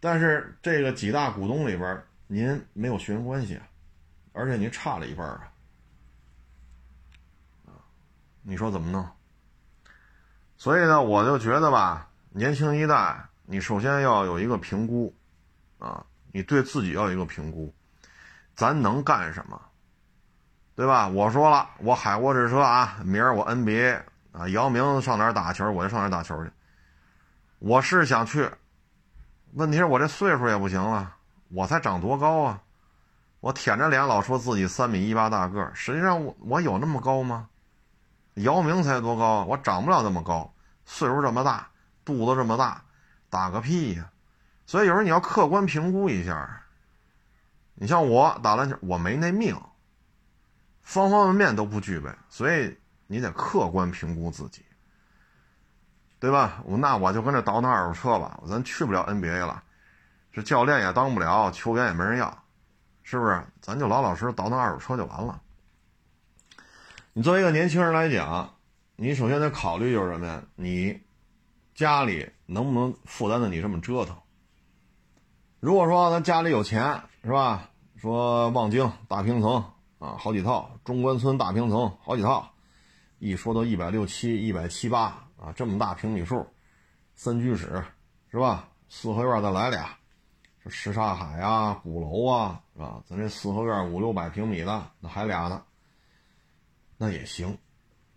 Speaker 1: 但是这个几大股东里边，您没有血缘关系啊，而且您差了一辈儿啊，你说怎么弄？所以呢，我就觉得吧，年轻一代，你首先要有一个评估啊，你对自己要有一个评估，咱能干什么？对吧？我说了，我海沃士车啊，明儿我 NBA 啊，姚明上哪儿打球，我就上哪儿打球去。我是想去，问题是我这岁数也不行了，我才长多高啊？我舔着脸老说自己三米一八大个，实际上我我有那么高吗？姚明才多高啊，我长不了那么高，岁数这么大，肚子这么大，打个屁呀！所以有时候你要客观评估一下。你像我打篮球，我没那命。方方面面都不具备，所以你得客观评估自己，对吧？我那我就跟这倒腾二手车吧，咱去不了 NBA 了，这教练也当不了，球员也没人要，是不是？咱就老老实实倒腾二手车就完了。你作为一个年轻人来讲，你首先得考虑就是什么呀？你家里能不能负担得你这么折腾？如果说咱家里有钱，是吧？说望京大平层。啊，好几套中关村大平层，好几套，一说都一百六七、一百七八啊，这么大平米数，三居室是吧？四合院再来俩，这什刹海啊、鼓楼啊，是吧？咱这四合院五六百平米的，那还俩呢，那也行，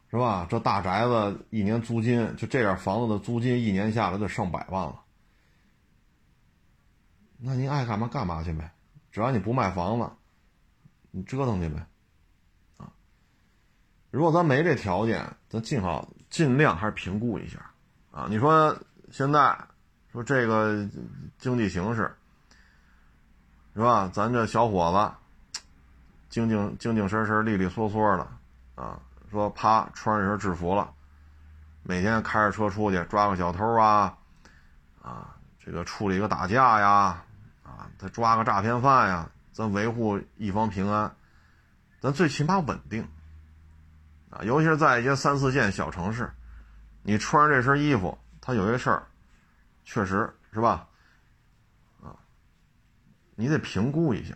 Speaker 1: 是吧？这大宅子一年租金，就这点房子的租金，一年下来就上百万了。那您爱干嘛干嘛去呗，只要你不卖房子，你折腾去呗，啊！如果咱没这条件，咱尽好尽量还是评估一下，啊！你说现在说这个经济形势是吧？咱这小伙子精精精精神神、利利索索的啊，说啪穿上身制服了，每天开着车出去抓个小偷啊，啊，这个处理个打架呀。他抓个诈骗犯呀，咱维护一方平安，咱最起码稳定啊！尤其是在一些三四线小城市，你穿上这身衣服，他有些事儿，确实是吧？啊，你得评估一下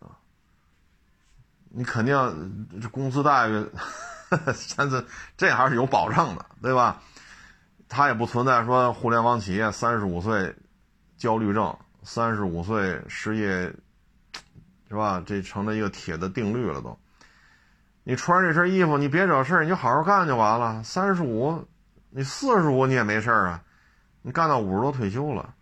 Speaker 1: 啊，你肯定这工资待遇，咱这这还是有保障的，对吧？他也不存在说互联网企业三十五岁焦虑症。三十五岁失业，是吧？这成了一个铁的定律了都。你穿这身衣服，你别惹事，你就好好干就完了。三十五，你四十五你也没事啊，你干到五十多退休了，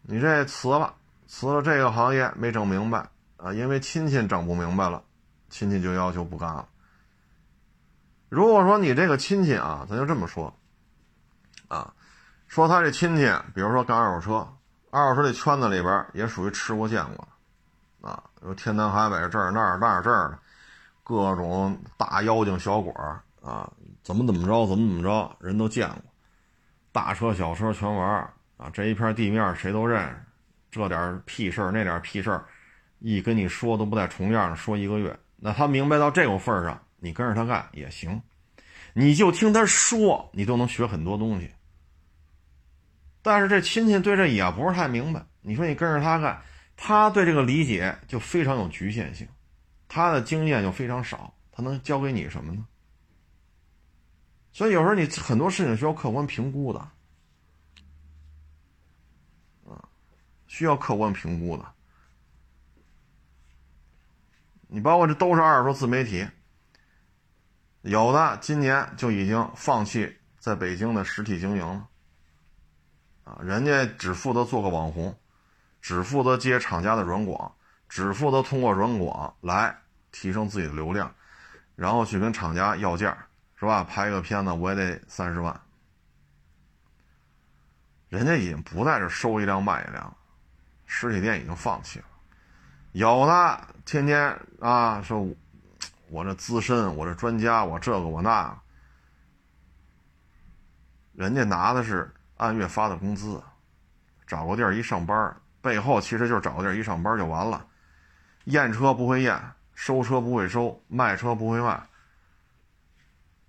Speaker 1: 你这辞了，辞了这个行业没整明白啊，因为亲戚整不明白了，亲戚就要求不干了。如果说你这个亲戚啊，咱就这么说，啊。说他这亲戚，比如说干二手车，二手车这圈子里边也属于吃过见过，啊，有天南海北这儿那儿那儿这儿的，各种大妖精小鬼儿啊，怎么怎么着怎么怎么着，人都见过，大车小车全玩啊，这一片地面谁都认识，这点屁事儿那点屁事儿，一跟你说都不带重样的，说一个月，那他明白到这个份儿上，你跟着他干也行，你就听他说，你都能学很多东西。但是这亲戚对这也不是太明白。你说你跟着他干，他对这个理解就非常有局限性，他的经验就非常少，他能教给你什么呢？所以有时候你很多事情需要客观评估的，啊，需要客观评估的。你包括这都是二手自媒体，有的今年就已经放弃在北京的实体经营了。啊，人家只负责做个网红，只负责接厂家的软广，只负责通过软广来提升自己的流量，然后去跟厂家要价，是吧？拍个片子我也得三十万。人家已经不在这收一辆卖一辆，实体店已经放弃了。有的天天啊说，我这资深，我这专家，我这个我那，人家拿的是。按月发的工资，找个地儿一上班，背后其实就是找个地儿一上班就完了。验车不会验，收车不会收，卖车不会卖，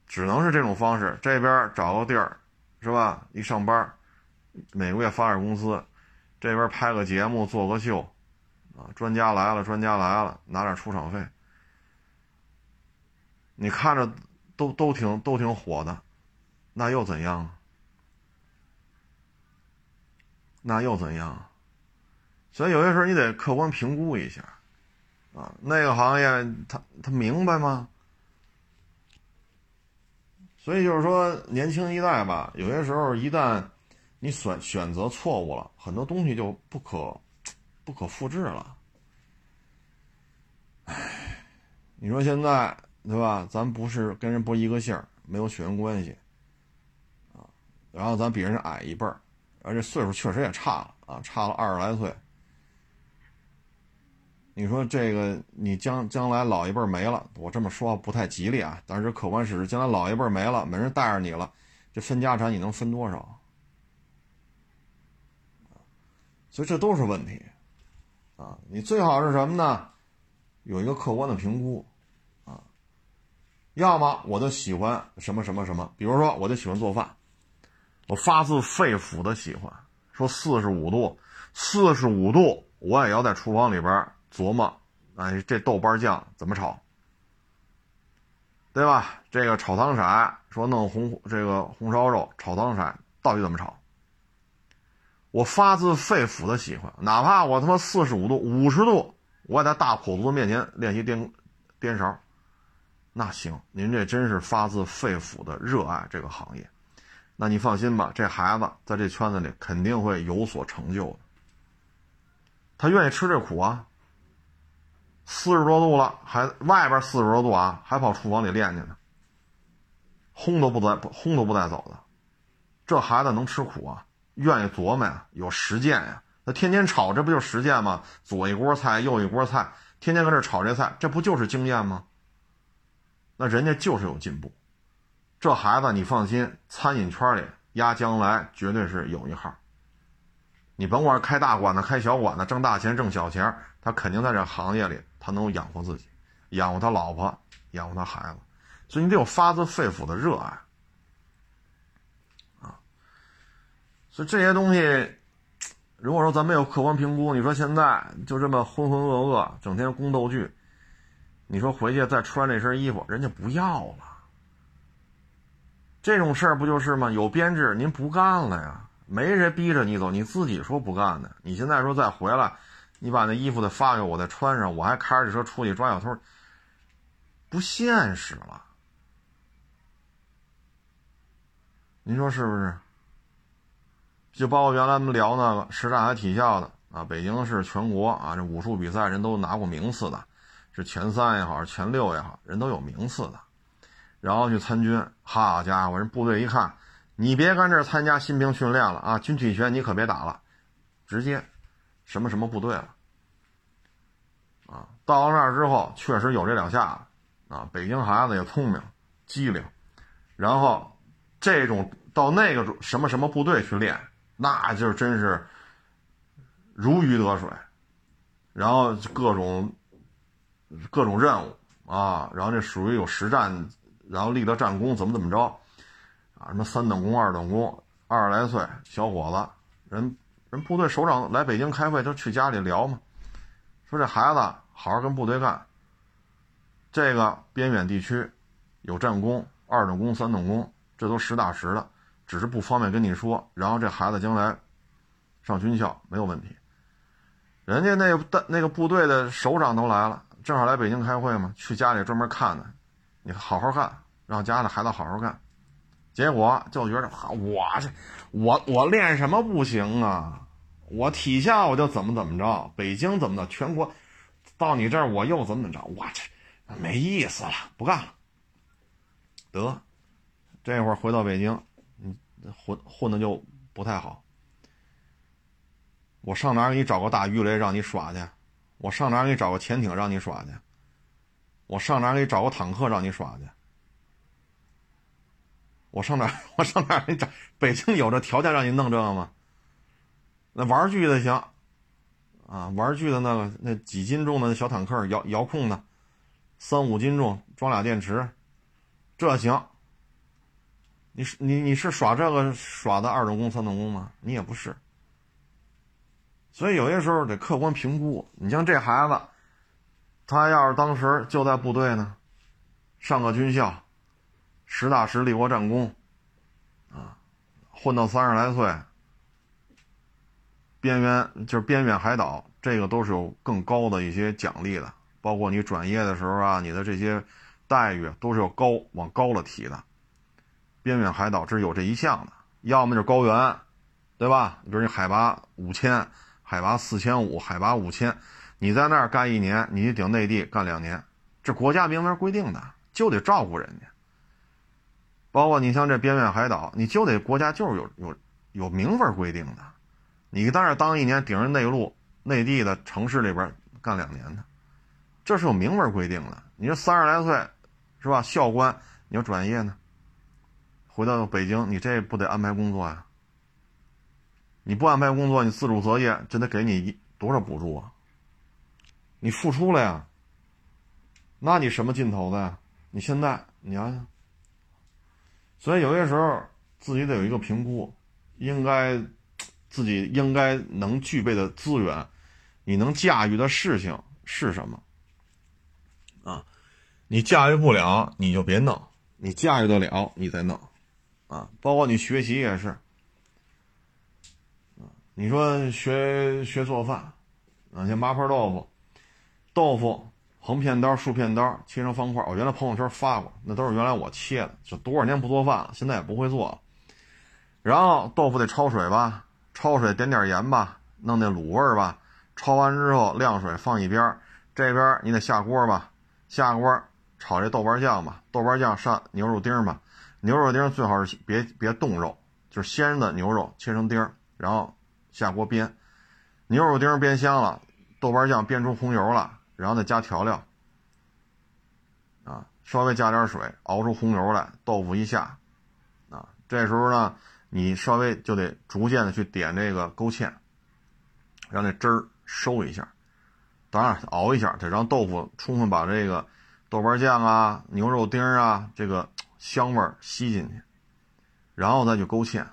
Speaker 1: 只能是这种方式。这边找个地儿，是吧？一上班，每个月发点工资，这边拍个节目，做个秀，啊，专家来了，专家来了，拿点出场费。你看着都都挺都挺火的，那又怎样？那又怎样？所以有些时候你得客观评估一下，啊，那个行业他他明白吗？所以就是说，年轻一代吧，有些时候一旦你选选择错误了，很多东西就不可不可复制了。唉，你说现在对吧？咱不是跟人不一个姓没有血缘关系，啊，然后咱比人矮一辈儿。而且岁数确实也差了啊，差了二十来岁。你说这个，你将将来老一辈没了，我这么说不太吉利啊。但是客观事实，将来老一辈没了，没人带着你了，这分家产你能分多少？所以这都是问题啊！你最好是什么呢？有一个客观的评估啊。要么我就喜欢什么什么什么，比如说我就喜欢做饭。我发自肺腑的喜欢，说四十五度，四十五度，我也要在厨房里边琢磨，哎，这豆瓣酱怎么炒，对吧？这个炒糖色，说弄红这个红烧肉炒糖色，到底怎么炒？我发自肺腑的喜欢，哪怕我他妈四十五度、五十度，我也在大火炉面前练习颠颠勺。那行，您这真是发自肺腑的热爱这个行业。那你放心吧，这孩子在这圈子里肯定会有所成就的。他愿意吃这苦啊。四十多度了，还外边四十多度啊，还跑厨房里练去呢。轰都不带轰都不带走的，这孩子能吃苦啊，愿意琢磨呀，有实践呀。那天天炒，这不就是实践吗？左一锅菜，右一锅菜，天天搁这炒这菜，这不就是经验吗？那人家就是有进步。这孩子你放心，餐饮圈里压将来绝对是有一号。你甭管开大馆子、开小馆子，挣大钱、挣小钱，他肯定在这行业里。他能养活自己，养活他老婆，养活他孩子，所以你得有发自肺腑的热爱啊！所以这些东西，如果说咱没有客观评估，你说现在就这么浑浑噩噩，整天宫斗剧，你说回去再穿这身衣服，人家不要了。这种事儿不就是吗？有编制，您不干了呀？没人逼着你走，你自己说不干的。你现在说再回来。你把那衣服再发给我，再穿上，我还开着车出去抓小偷，不现实了。您说是不是？就包括原来我们聊那个师大还体校的啊，北京市全国啊，这武术比赛人都拿过名次的，是前三也好，是前六也好，人都有名次的。然后去参军，好家伙，人部队一看，你别跟这参加新兵训练了啊，军体拳你可别打了，直接。什么什么部队了？啊，到了那儿之后，确实有这两下子啊。北京孩子也聪明、机灵，然后这种到那个什么什么部队去练，那就真是如鱼得水。然后各种各种任务啊，然后这属于有实战，然后立的战功怎么怎么着啊？什么三等功、二等功，二十来岁小伙子人。人部队首长来北京开会，就去家里聊嘛，说这孩子好好跟部队干。这个边远地区有战功，二等功、三等功，这都实打实的，只是不方便跟你说。然后这孩子将来上军校没有问题。人家那个那个部队的首长都来了，正好来北京开会嘛，去家里专门看的，你好好干，让家里孩子好好干。结果就觉得我这。我我练什么不行啊？我体校我就怎么怎么着，北京怎么的，全国到你这儿我又怎么怎么着？我这没意思了，不干了。得，这会儿回到北京，嗯，混混的就不太好。我上哪给你找个大鱼雷让你耍去？我上哪给你找个潜艇让你耍去？我上哪给你找个坦克让你耍去？我上哪？我上哪给你找？北京有这条件让你弄这个吗？那玩具的行，啊，玩具的那个那几斤重的小坦克，遥遥控的，三五斤重，装俩电池，这行。你是你你是耍这个耍的二等功三等功吗？你也不是。所以有些时候得客观评估。你像这孩子，他要是当时就在部队呢，上个军校。实打实立过战功，啊，混到三十来岁，边缘就是边远海岛，这个都是有更高的一些奖励的，包括你转业的时候啊，你的这些待遇都是要高往高了提的。边远海岛这是有这一项的，要么就是高原，对吧？比如你海拔五千、海拔四千五、海拔五千，你在那儿干一年，你顶内地干两年，这国家明文规定的，就得照顾人家。包括你像这边远海岛，你就得国家就是有有有明文规定的，你在那当一年顶着内陆内地的城市里边干两年的，这是有明文规定的。你说三十来岁，是吧？校官你要转业呢，回到北京，你这不得安排工作呀？你不安排工作，你自主择业，这得给你多少补助啊？你付出了呀，那你什么劲头子呀？你现在你想想。所以有些时候自己得有一个评估，应该自己应该能具备的资源，你能驾驭的事情是什么？啊，你驾驭不了，你就别弄；你驾驭得了，你再弄。啊，包括你学习也是。你说学学做饭，啊，像麻婆豆腐，豆腐横片刀、竖片刀切成方块。我原来朋友圈发过，那都是原来我切的。就多少年不做饭了，现在也不会做。然后豆腐得焯水吧，焯水点点盐吧，弄那卤味儿吧。焯完之后晾水放一边，这边你得下锅吧，下锅炒这豆瓣酱吧，豆瓣酱上牛肉丁吧，牛肉丁最好是别别冻肉，就是鲜的牛肉切成丁，然后。下锅煸，牛肉丁煸香了，豆瓣酱煸出红油了，然后再加调料，啊，稍微加点水，熬出红油来，豆腐一下，啊，这时候呢，你稍微就得逐渐的去点这个勾芡，让那汁儿收一下，当然熬一下，得让豆腐充分把这个豆瓣酱啊、牛肉丁啊这个香味吸进去，然后再去勾芡。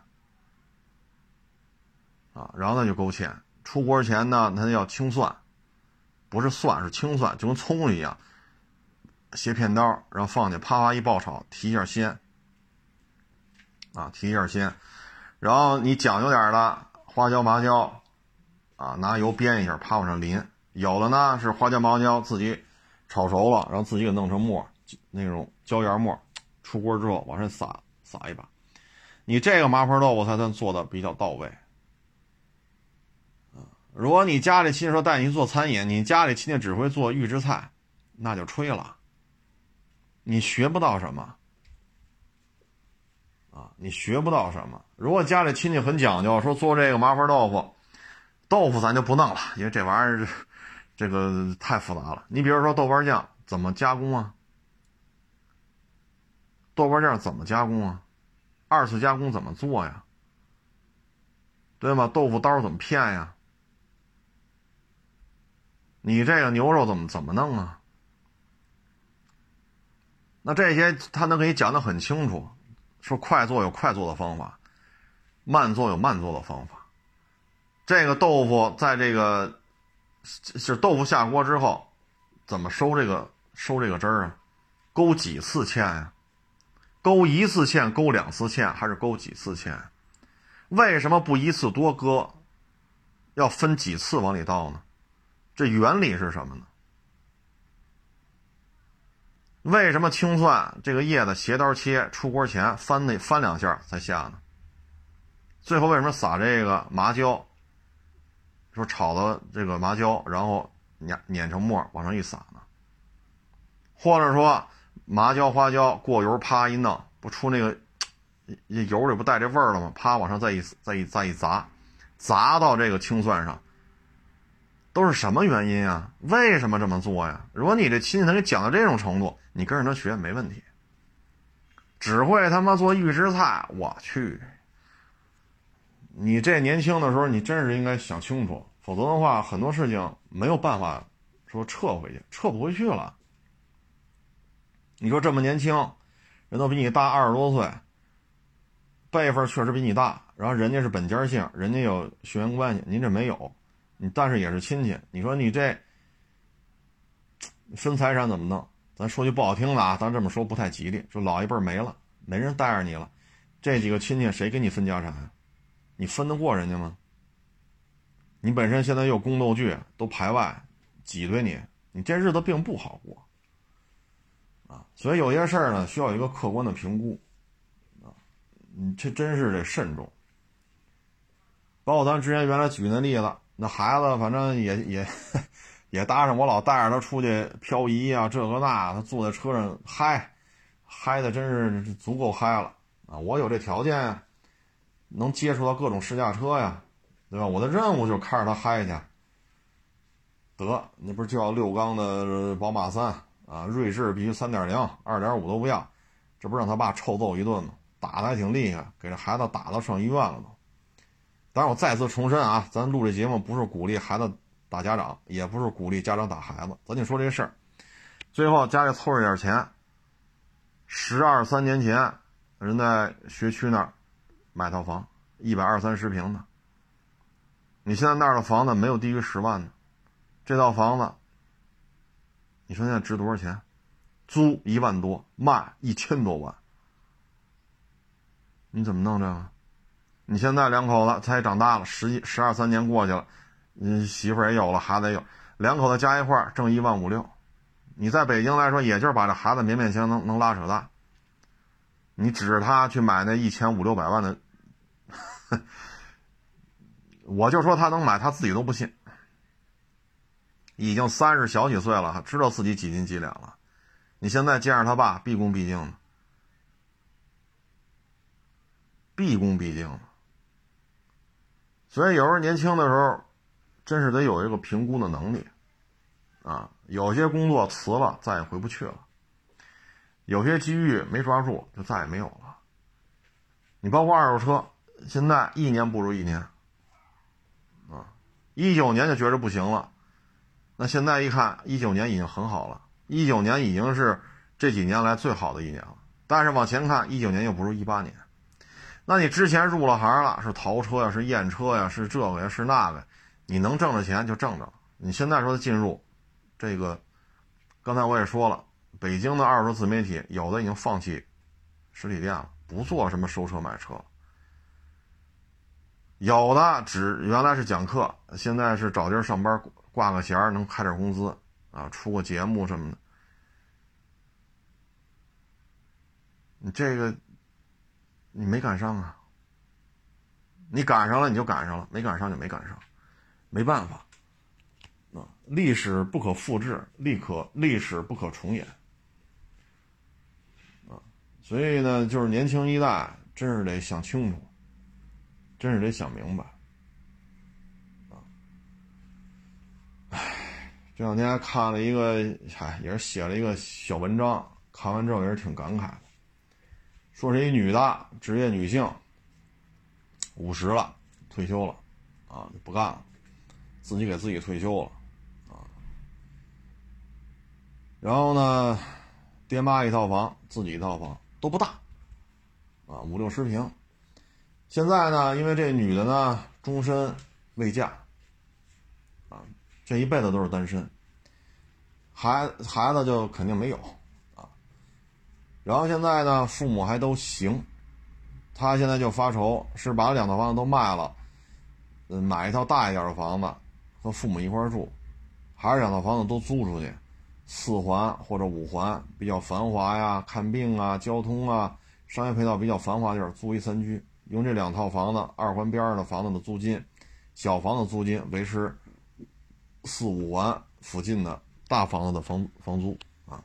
Speaker 1: 啊，然后再就勾芡。出锅前呢，它要清蒜，不是蒜，是青蒜，就跟葱一样，切片刀，然后放进，啪啪一爆炒，提一下鲜。啊，提一下鲜。然后你讲究点的花椒、麻椒，啊，拿油煸一下，啪往上淋。有的呢是花椒、麻椒自己炒熟了，然后自己给弄成沫，那种椒盐沫，出锅之后往上撒撒一把。你这个麻婆豆腐才算做的比较到位。如果你家里亲戚说带你去做餐饮，你家里亲戚只会做预制菜，那就吹了。你学不到什么啊，你学不到什么。如果家里亲戚很讲究，说做这个麻婆豆腐，豆腐咱就不弄了，因为这玩意儿这个太复杂了。你比如说豆瓣酱怎么加工啊？豆瓣酱怎么加工啊？二次加工怎么做呀？对吗？豆腐刀怎么片呀？你这个牛肉怎么怎么弄啊？那这些他能给你讲的很清楚，说快做有快做的方法，慢做有慢做的方法。这个豆腐在这个是豆腐下锅之后，怎么收这个收这个汁儿啊？勾几次芡呀？勾一次芡，勾两次芡，还是勾几次芡？为什么不一次多搁？要分几次往里倒呢？这原理是什么呢？为什么青蒜这个叶子斜刀切，出锅前翻那翻两下才下呢？最后为什么撒这个麻椒？说炒的这个麻椒，然后碾碾成沫往上一撒呢？或者说麻椒花椒过油，啪一弄，不出那个油里不带这味儿了吗？啪往上再一再一再一砸，砸到这个青蒜上。都是什么原因啊？为什么这么做呀？如果你这亲戚能给讲到这种程度，你跟着他学没问题。只会他妈做预制菜，我去！你这年轻的时候，你真是应该想清楚，否则的话，很多事情没有办法说撤回去，撤不回去了。你说这么年轻，人都比你大二十多岁，辈分确实比你大，然后人家是本家姓，人家有血缘关系，您这没有。你但是也是亲戚，你说你这分财产怎么弄？咱说句不好听的啊，咱这么说不太吉利。说老一辈没了，没人带着你了，这几个亲戚谁给你分家产啊？你分得过人家吗？你本身现在又宫斗剧都排外，挤兑你，你这日子并不好过啊。所以有些事儿呢，需要一个客观的评估啊，你这真是得慎重。包括咱之前原来举那例子。那孩子反正也也 也搭上我老带着他出去漂移啊，这个那，他坐在车上嗨，嗨的真是足够嗨了啊！我有这条件，能接触到各种试驾车呀，对吧？我的任务就是开着它嗨去。得，那不是就要六缸的宝马三啊？锐志必须三点零，二点五都不要，这不让他爸臭揍一顿吗？打的还挺厉害，给这孩子打到上医院了都。当然，我再次重申啊，咱录这节目不是鼓励孩子打家长，也不是鼓励家长打孩子，咱就说这事儿。最后家里凑着点钱，十二三年前，人在学区那儿买套房，一百二三十平的。你现在那儿的房子没有低于十万的，这套房子，你说现在值多少钱？租一万多，卖一千多万，你怎么弄这个？你现在两口子他也长大了，十十二三年过去了，你媳妇也有了，孩子也有，两口子加一块挣一万五六，你在北京来说，也就是把这孩子勉勉强能能拉扯大。你指着他去买那一千五六百万的，我就说他能买，他自己都不信。已经三十小几岁了，知道自己几斤几两了。你现在见着他爸，毕恭毕敬的，毕恭毕敬的。所以有时候年轻的时候，真是得有一个评估的能力啊。有些工作辞了再也回不去了，有些机遇没抓住就再也没有了。你包括二手车，现在一年不如一年啊，一九年就觉着不行了。那现在一看，一九年已经很好了，一九年已经是这几年来最好的一年了。但是往前看，一九年又不如一八年。那你之前入了行了，是淘车呀，是验车呀，是这个呀，是那个，你能挣着钱就挣着。你现在说进入这个，刚才我也说了，北京的二手自媒体有的已经放弃实体店了，不做什么收车买车，有的只原来是讲课，现在是找地儿上班。挂个弦儿能开点工资啊，出个节目什么的。你这个你没赶上啊，你赶上了你就赶上了，没赶上就没赶上，没办法。啊，历史不可复制，历可历史不可重演。啊，所以呢，就是年轻一代真是得想清楚，真是得想明白。这两天看了一个，嗨，也是写了一个小文章，看完之后也是挺感慨的。说是一女的，职业女性，五十了，退休了，啊，不干了，自己给自己退休了，啊。然后呢，爹妈一套房，自己一套房，都不大，啊，五六十平。现在呢，因为这女的呢，终身未嫁。啊这一辈子都是单身，孩孩子就肯定没有。然后现在呢，父母还都行，他现在就发愁，是把两套房子都卖了，嗯，买一套大一点的房子和父母一块住，还是两套房子都租出去，四环或者五环比较繁华呀，看病啊、交通啊、商业配套比较繁华地儿租一三居，用这两套房子二环边上的房子的租金，小房子租金维持。四五环附近的大房子的房房租啊，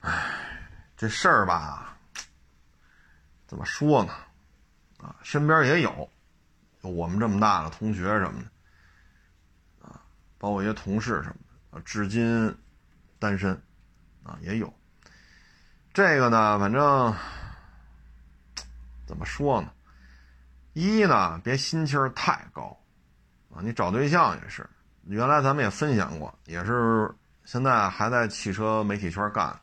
Speaker 1: 唉，这事儿吧，怎么说呢？啊，身边也有，就我们这么大的同学什么的，啊，包括一些同事什么的，啊，至今单身，啊，也有。这个呢，反正怎么说呢？一呢，别心气儿太高。啊，你找对象也是，原来咱们也分享过，也是现在还在汽车媒体圈干。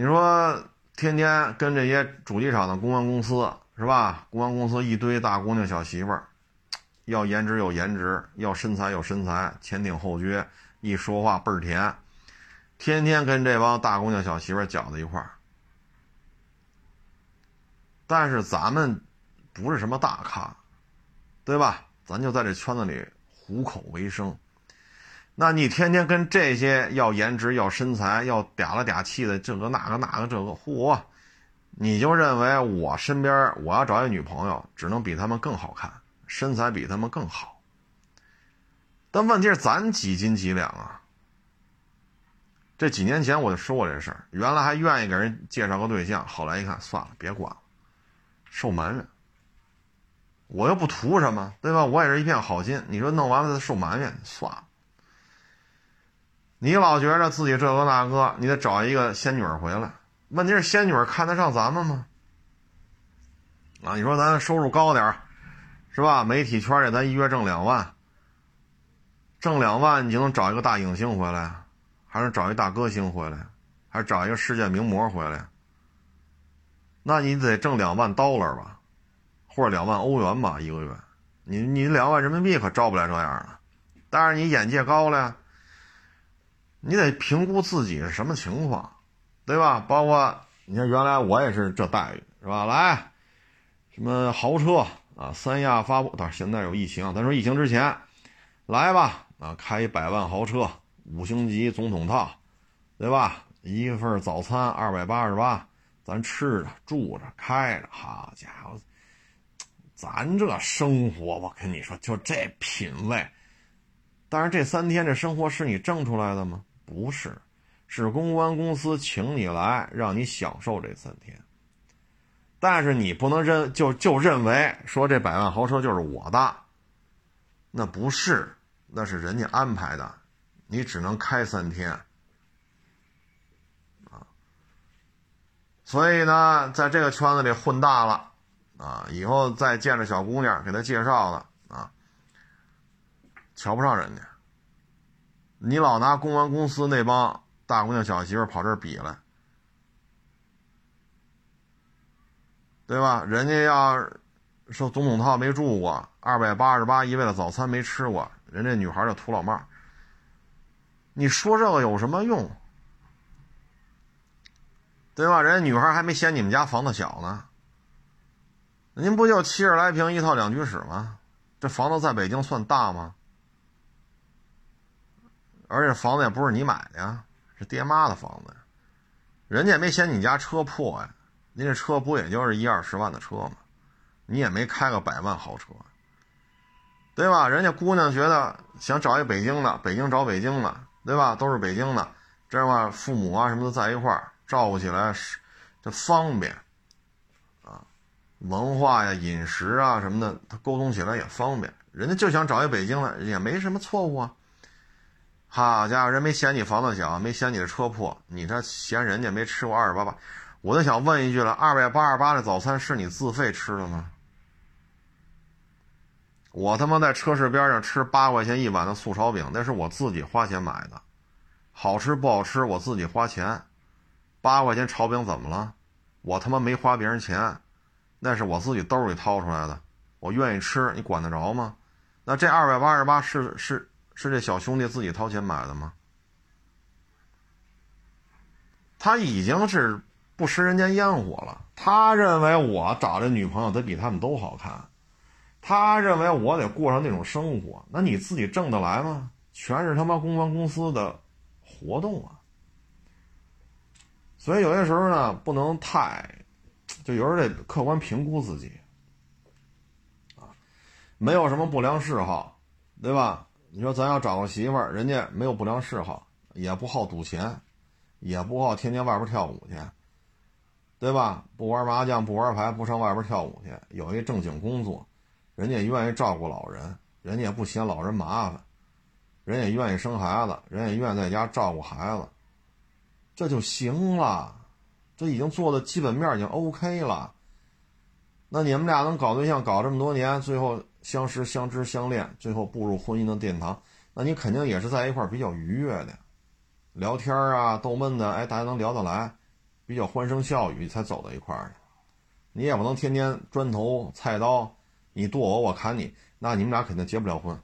Speaker 1: 你说天天跟这些主机厂的公关公司是吧？公关公司一堆大姑娘小媳妇儿，要颜值有颜值，要身材有身材，前挺后撅，一说话倍儿甜，天天跟这帮大姑娘小媳妇儿搅在一块儿。但是咱们不是什么大咖，对吧？咱就在这圈子里糊口为生，那你天天跟这些要颜值、要身材、要嗲了嗲气的这个那个那个这个，嚯，你就认为我身边我要找一女朋友，只能比他们更好看，身材比他们更好。但问题是咱几斤几两啊？这几年前我就说过这事儿，原来还愿意给人介绍个对象，后来一看算了，别管了，受埋怨。我又不图什么，对吧？我也是一片好心。你说弄完了再受埋怨，算了。你老觉着自己这个那个，你得找一个仙女儿回来。问题是仙女儿看得上咱们吗？啊，你说咱收入高点儿是吧？媒体圈里咱一月挣两万，挣两万你就能找一个大影星回来，还是找一大歌星回来，还是找一个世界名模回来？那你得挣两万 dollar 吧？或者两万欧元吧一个月，你你两万人民币可招不来这样的，但是你眼界高了呀，你得评估自己是什么情况，对吧？包括你看，原来我也是这待遇，是吧？来，什么豪车啊，三亚发布，但是现在有疫情，咱说疫情之前，来吧，啊，开一百万豪车，五星级总统套，对吧？一份早餐二百八十八，咱吃着住着开着，好家伙，咱这生活，我跟你说，就这品味。但是这三天这生活是你挣出来的吗？不是，是公关公司请你来，让你享受这三天。但是你不能认就就认为说这百万豪车就是我的，那不是，那是人家安排的，你只能开三天。啊，所以呢，在这个圈子里混大了，啊，以后再见着小姑娘给她介绍了。啊瞧不上人家，你老拿公关公司那帮大姑娘小媳妇跑这儿比来，对吧？人家要说总统套没住过，二百八十八一位的早餐没吃过，人家女孩就土老帽。你说这个有什么用？对吧？人家女孩还没嫌你们家房子小呢。您不就七十来平一套两居室吗？这房子在北京算大吗？而且房子也不是你买的呀，是爹妈的房子，人家也没嫌你家车破呀，您这车不也就是一二十万的车吗？你也没开个百万豪车，对吧？人家姑娘觉得想找一北京的，北京找北京的，对吧？都是北京的，这样吧，父母啊什么的在一块儿照顾起来是这方便啊，文化呀、饮食啊什么的，他沟通起来也方便。人家就想找一北京的，也没什么错误啊。好家伙，人没嫌你房子小，没嫌你的车破，你这嫌人家没吃过二百八八，我就想问一句了：二百八十八的早餐是你自费吃的吗？我他妈在车市边上吃八块钱一碗的素炒饼，那是我自己花钱买的，好吃不好吃我自己花钱。八块钱炒饼怎么了？我他妈没花别人钱，那是我自己兜里掏出来的，我愿意吃，你管得着吗？那这二百八十八是是？是这小兄弟自己掏钱买的吗？他已经是不食人间烟火了。他认为我找的女朋友得比他们都好看，他认为我得过上那种生活。那你自己挣得来吗？全是他妈公关公司的活动啊！所以有些时候呢，不能太，就有时候得客观评估自己啊，没有什么不良嗜好，对吧？你说咱要找个媳妇儿，人家没有不良嗜好，也不好赌钱，也不好天天外边跳舞去，对吧？不玩麻将，不玩牌，不上外边跳舞去，有一正经工作，人家愿意照顾老人，人家也不嫌老人麻烦，人也愿意生孩子，人也愿意在家照顾孩子，这就行了，这已经做的基本面已经 OK 了。那你们俩能搞对象搞这么多年，最后？相识、相知、相恋，最后步入婚姻的殿堂，那你肯定也是在一块比较愉悦的，聊天啊、逗闷的，哎，大家能聊得来，比较欢声笑语才走到一块儿的。你也不能天天砖头、菜刀，你剁我，我砍你，那你们俩肯定结不了婚，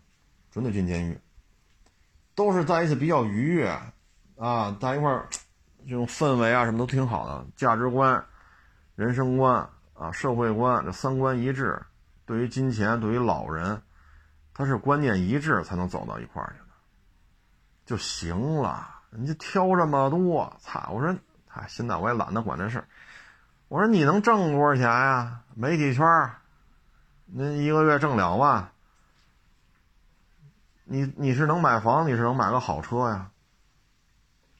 Speaker 1: 准得进监狱。都是在一起比较愉悦，啊，在一块儿，这种氛围啊什么都挺好的，价值观、人生观啊、社会观这三观一致。对于金钱，对于老人，他是观念一致才能走到一块儿去的，就行了。你就挑这么多，操！我说，哎，现在我也懒得管这事儿。我说，你能挣多少钱呀？媒体圈，您一个月挣两万，你你是能买房，你是能买个好车呀？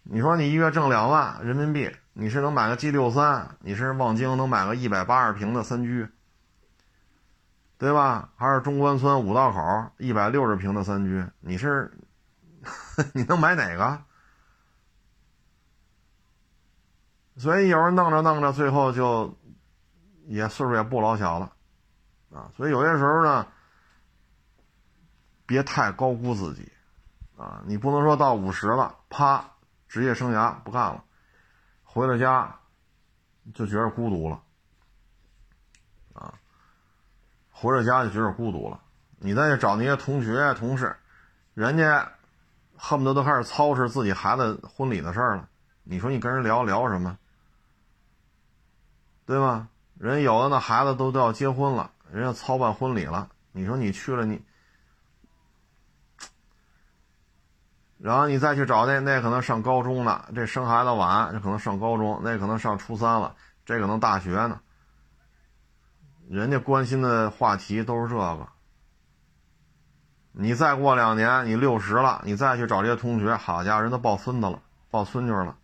Speaker 1: 你说你一月挣两万人民币，你是能买个 G 六三，你是望京能买个一百八十平的三居。对吧？还是中关村五道口一百六十平的三居，你是 你能买哪个？所以有人弄着弄着，最后就也岁数也不老小了啊。所以有些时候呢，别太高估自己啊。你不能说到五十了，啪，职业生涯不干了，回了家就觉得孤独了。回到家就觉得孤独了。你再去找那些同学同事，人家恨不得都开始操持自己孩子婚礼的事儿了。你说你跟人聊聊什么？对吗？人有的那孩子都都要结婚了，人家操办婚礼了。你说你去了你，然后你再去找那那可能上高中了，这生孩子晚，这可能上高中，那可能上初三了，这可能大学呢。人家关心的话题都是这个。你再过两年，你六十了，你再去找这些同学，好家伙，人都抱孙子了，抱孙女了。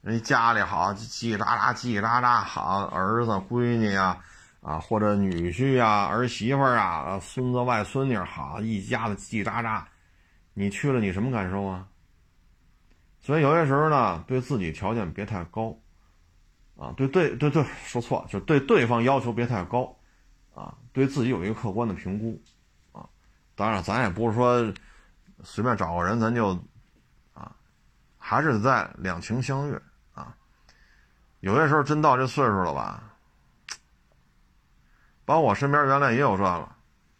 Speaker 1: 人家家里好叽叽喳喳，叽叽喳喳，好儿子、闺女呀，啊或者女婿呀、儿媳妇啊、孙子、外孙女，好一家子叽叽喳喳。你去了，你什么感受啊？所以有些时候呢，对自己条件别太高，啊，对对对对，说错了，就对对方要求别太高，啊，对自己有一个客观的评估。啊当然，咱也不是说随便找个人，咱就啊，还是在两情相悦啊。有些时候真到这岁数了吧，包括我身边原来也有这个，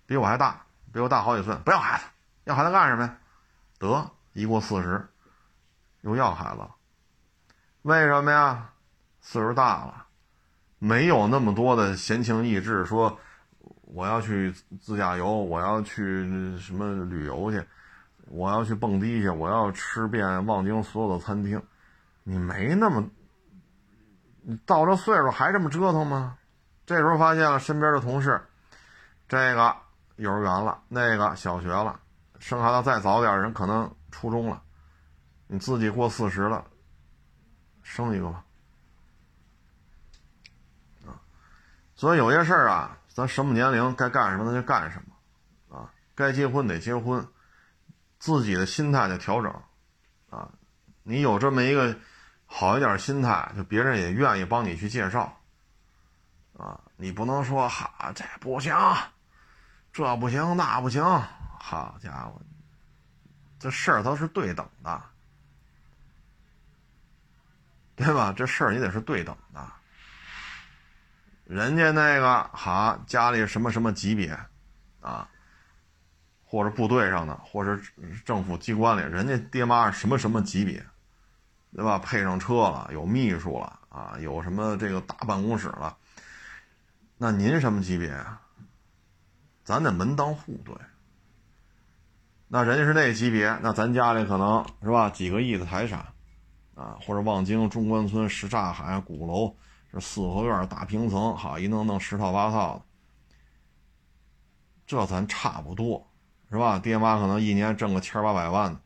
Speaker 1: 比我还大，比我大好几岁，不要孩子，要孩子干什么呀？得一过四十，又要孩子，为什么呀？岁数大了，没有那么多的闲情逸致说。我要去自驾游，我要去什么旅游去，我要去蹦迪去，我要吃遍望京所有的餐厅。你没那么，你到这岁数还这么折腾吗？这时候发现了身边的同事，这个幼儿园了，那个小学了，生孩子再早点人可能初中了，你自己过四十了，生一个吧。所以有些事儿啊。咱什么年龄该干什么咱就干什么，啊，该结婚得结婚，自己的心态得调整，啊，你有这么一个好一点心态，就别人也愿意帮你去介绍，啊，你不能说哈这不行，这不行那不行，好家伙，这事儿都是对等的，对吧？这事儿你得是对等的。人家那个好，家里什么什么级别，啊，或者部队上的，或者政府机关里，人家爹妈什么什么级别，对吧？配上车了，有秘书了，啊，有什么这个大办公室了。那您什么级别啊？咱得门当户对。那人家是那级别，那咱家里可能是吧？几个亿的财产，啊，或者望京中关村什刹海鼓楼。这四合院大平层，好一弄弄十套八套的，这咱差不多，是吧？爹妈可能一年挣个千八百万的，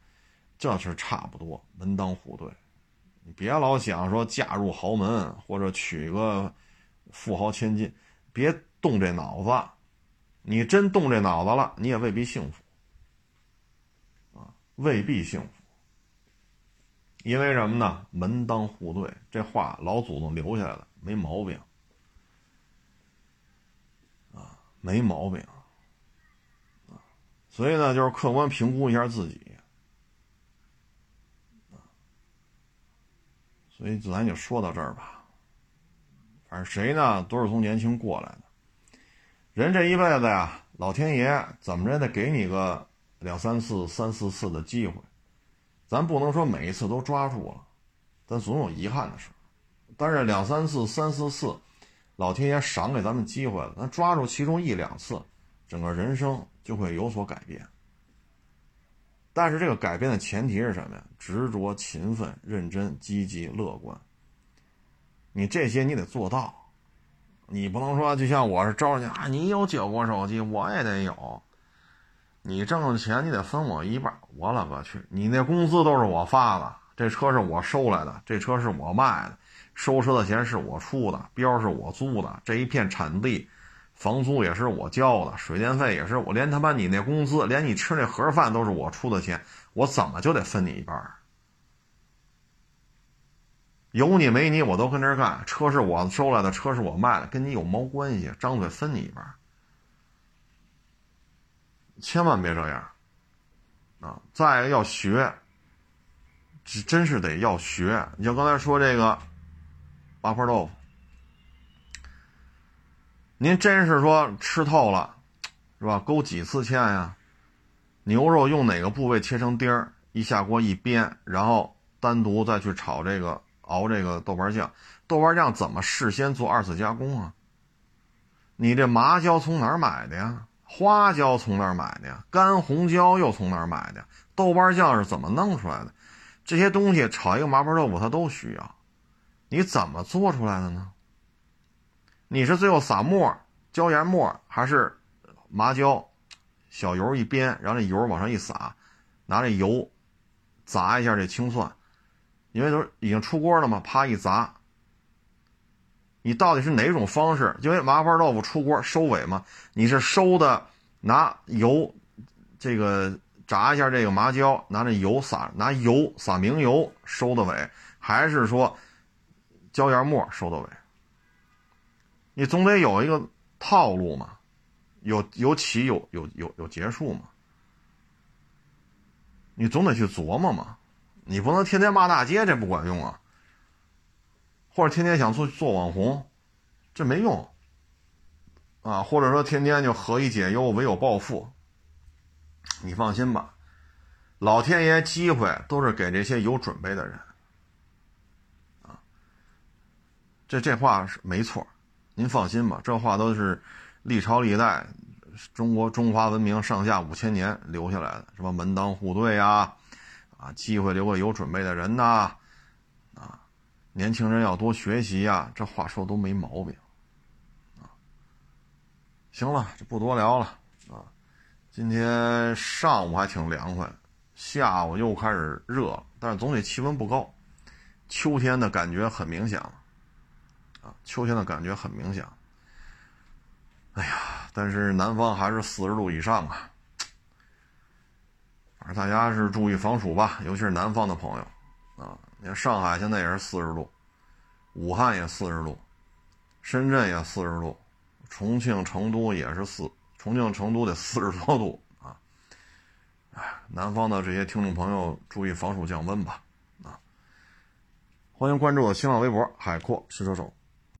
Speaker 1: 这是差不多，门当户对。你别老想说嫁入豪门或者娶个富豪千金，别动这脑子。你真动这脑子了，你也未必幸福，啊，未必幸福。因为什么呢？门当户对，这话老祖宗留下来的。没毛病，啊，没毛病，啊，所以呢，就是客观评估一下自己，啊，所以咱就说到这儿吧。反正谁呢，都是从年轻过来的。人这一辈子呀，老天爷怎么着得给你个两三次、三四次的机会，咱不能说每一次都抓住了，但总有遗憾的事。但是两三次、三四次，老天爷赏给咱们机会了，咱抓住其中一两次，整个人生就会有所改变。但是这个改变的前提是什么呀？执着、勤奋、认真、积极、乐观。你这些你得做到，你不能说就像我是招人家啊，你有九个手机，我也得有。你挣的钱你得分我一半，我勒个去！你那工资都是我发的，这车是我收来的，这车是我卖的。收车的钱是我出的，标是我租的，这一片产地，房租也是我交的，水电费也是我，连他妈你那工资，连你吃那盒饭都是我出的钱，我怎么就得分你一半？有你没你我都跟这干，车是我收来的，车是我卖的，跟你有毛关系？张嘴分你一半，千万别这样啊！再要学，这真是得要学。你就刚才说这个。八块豆腐，您真是说吃透了，是吧？勾几次芡呀？牛肉用哪个部位切成丁儿，一下锅一煸，然后单独再去炒这个熬这个豆瓣酱，豆瓣酱怎么事先做二次加工啊？你这麻椒从哪儿买的呀？花椒从哪儿买的呀？干红椒又从哪儿买的？豆瓣酱是怎么弄出来的？这些东西炒一个麻婆豆腐它都需要，你怎么做出来的呢？你是最后撒沫、椒盐末，还是麻椒、小油一煸，然后这油往上一撒，拿这油砸一下这青蒜，因为都已经出锅了嘛，啪一砸。你到底是哪种方式？因为麻婆豆腐出锅收尾嘛，你是收的拿油这个炸一下这个麻椒，拿这油撒，拿油撒明油收的尾，还是说椒盐末收的尾？你总得有一个套路嘛，有有起有有有有结束嘛，你总得去琢磨嘛，你不能天天骂大街，这不管用啊。或者天天想做做网红，这没用，啊，或者说天天就何以解忧，唯有暴富。你放心吧，老天爷机会都是给这些有准备的人，啊，这这话是没错，您放心吧，这话都是历朝历代中国中华文明上下五千年留下来的，什么门当户对呀，啊，机会留给有准备的人呐。啊年轻人要多学习呀，这话说都没毛病，啊，行了，就不多聊了啊。今天上午还挺凉快，下午又开始热了，但是总体气温不高，秋天的感觉很明显了，秋天的感觉很明显。哎呀，但是南方还是四十度以上啊，反正大家是注意防暑吧，尤其是南方的朋友，啊。你看上海现在也是四十度，武汉也四十度，深圳也四十度，重庆、成都也是四，重庆、成都得四十多度啊！哎，南方的这些听众朋友注意防暑降温吧！啊，欢迎关注我新浪微博“海阔试车手”。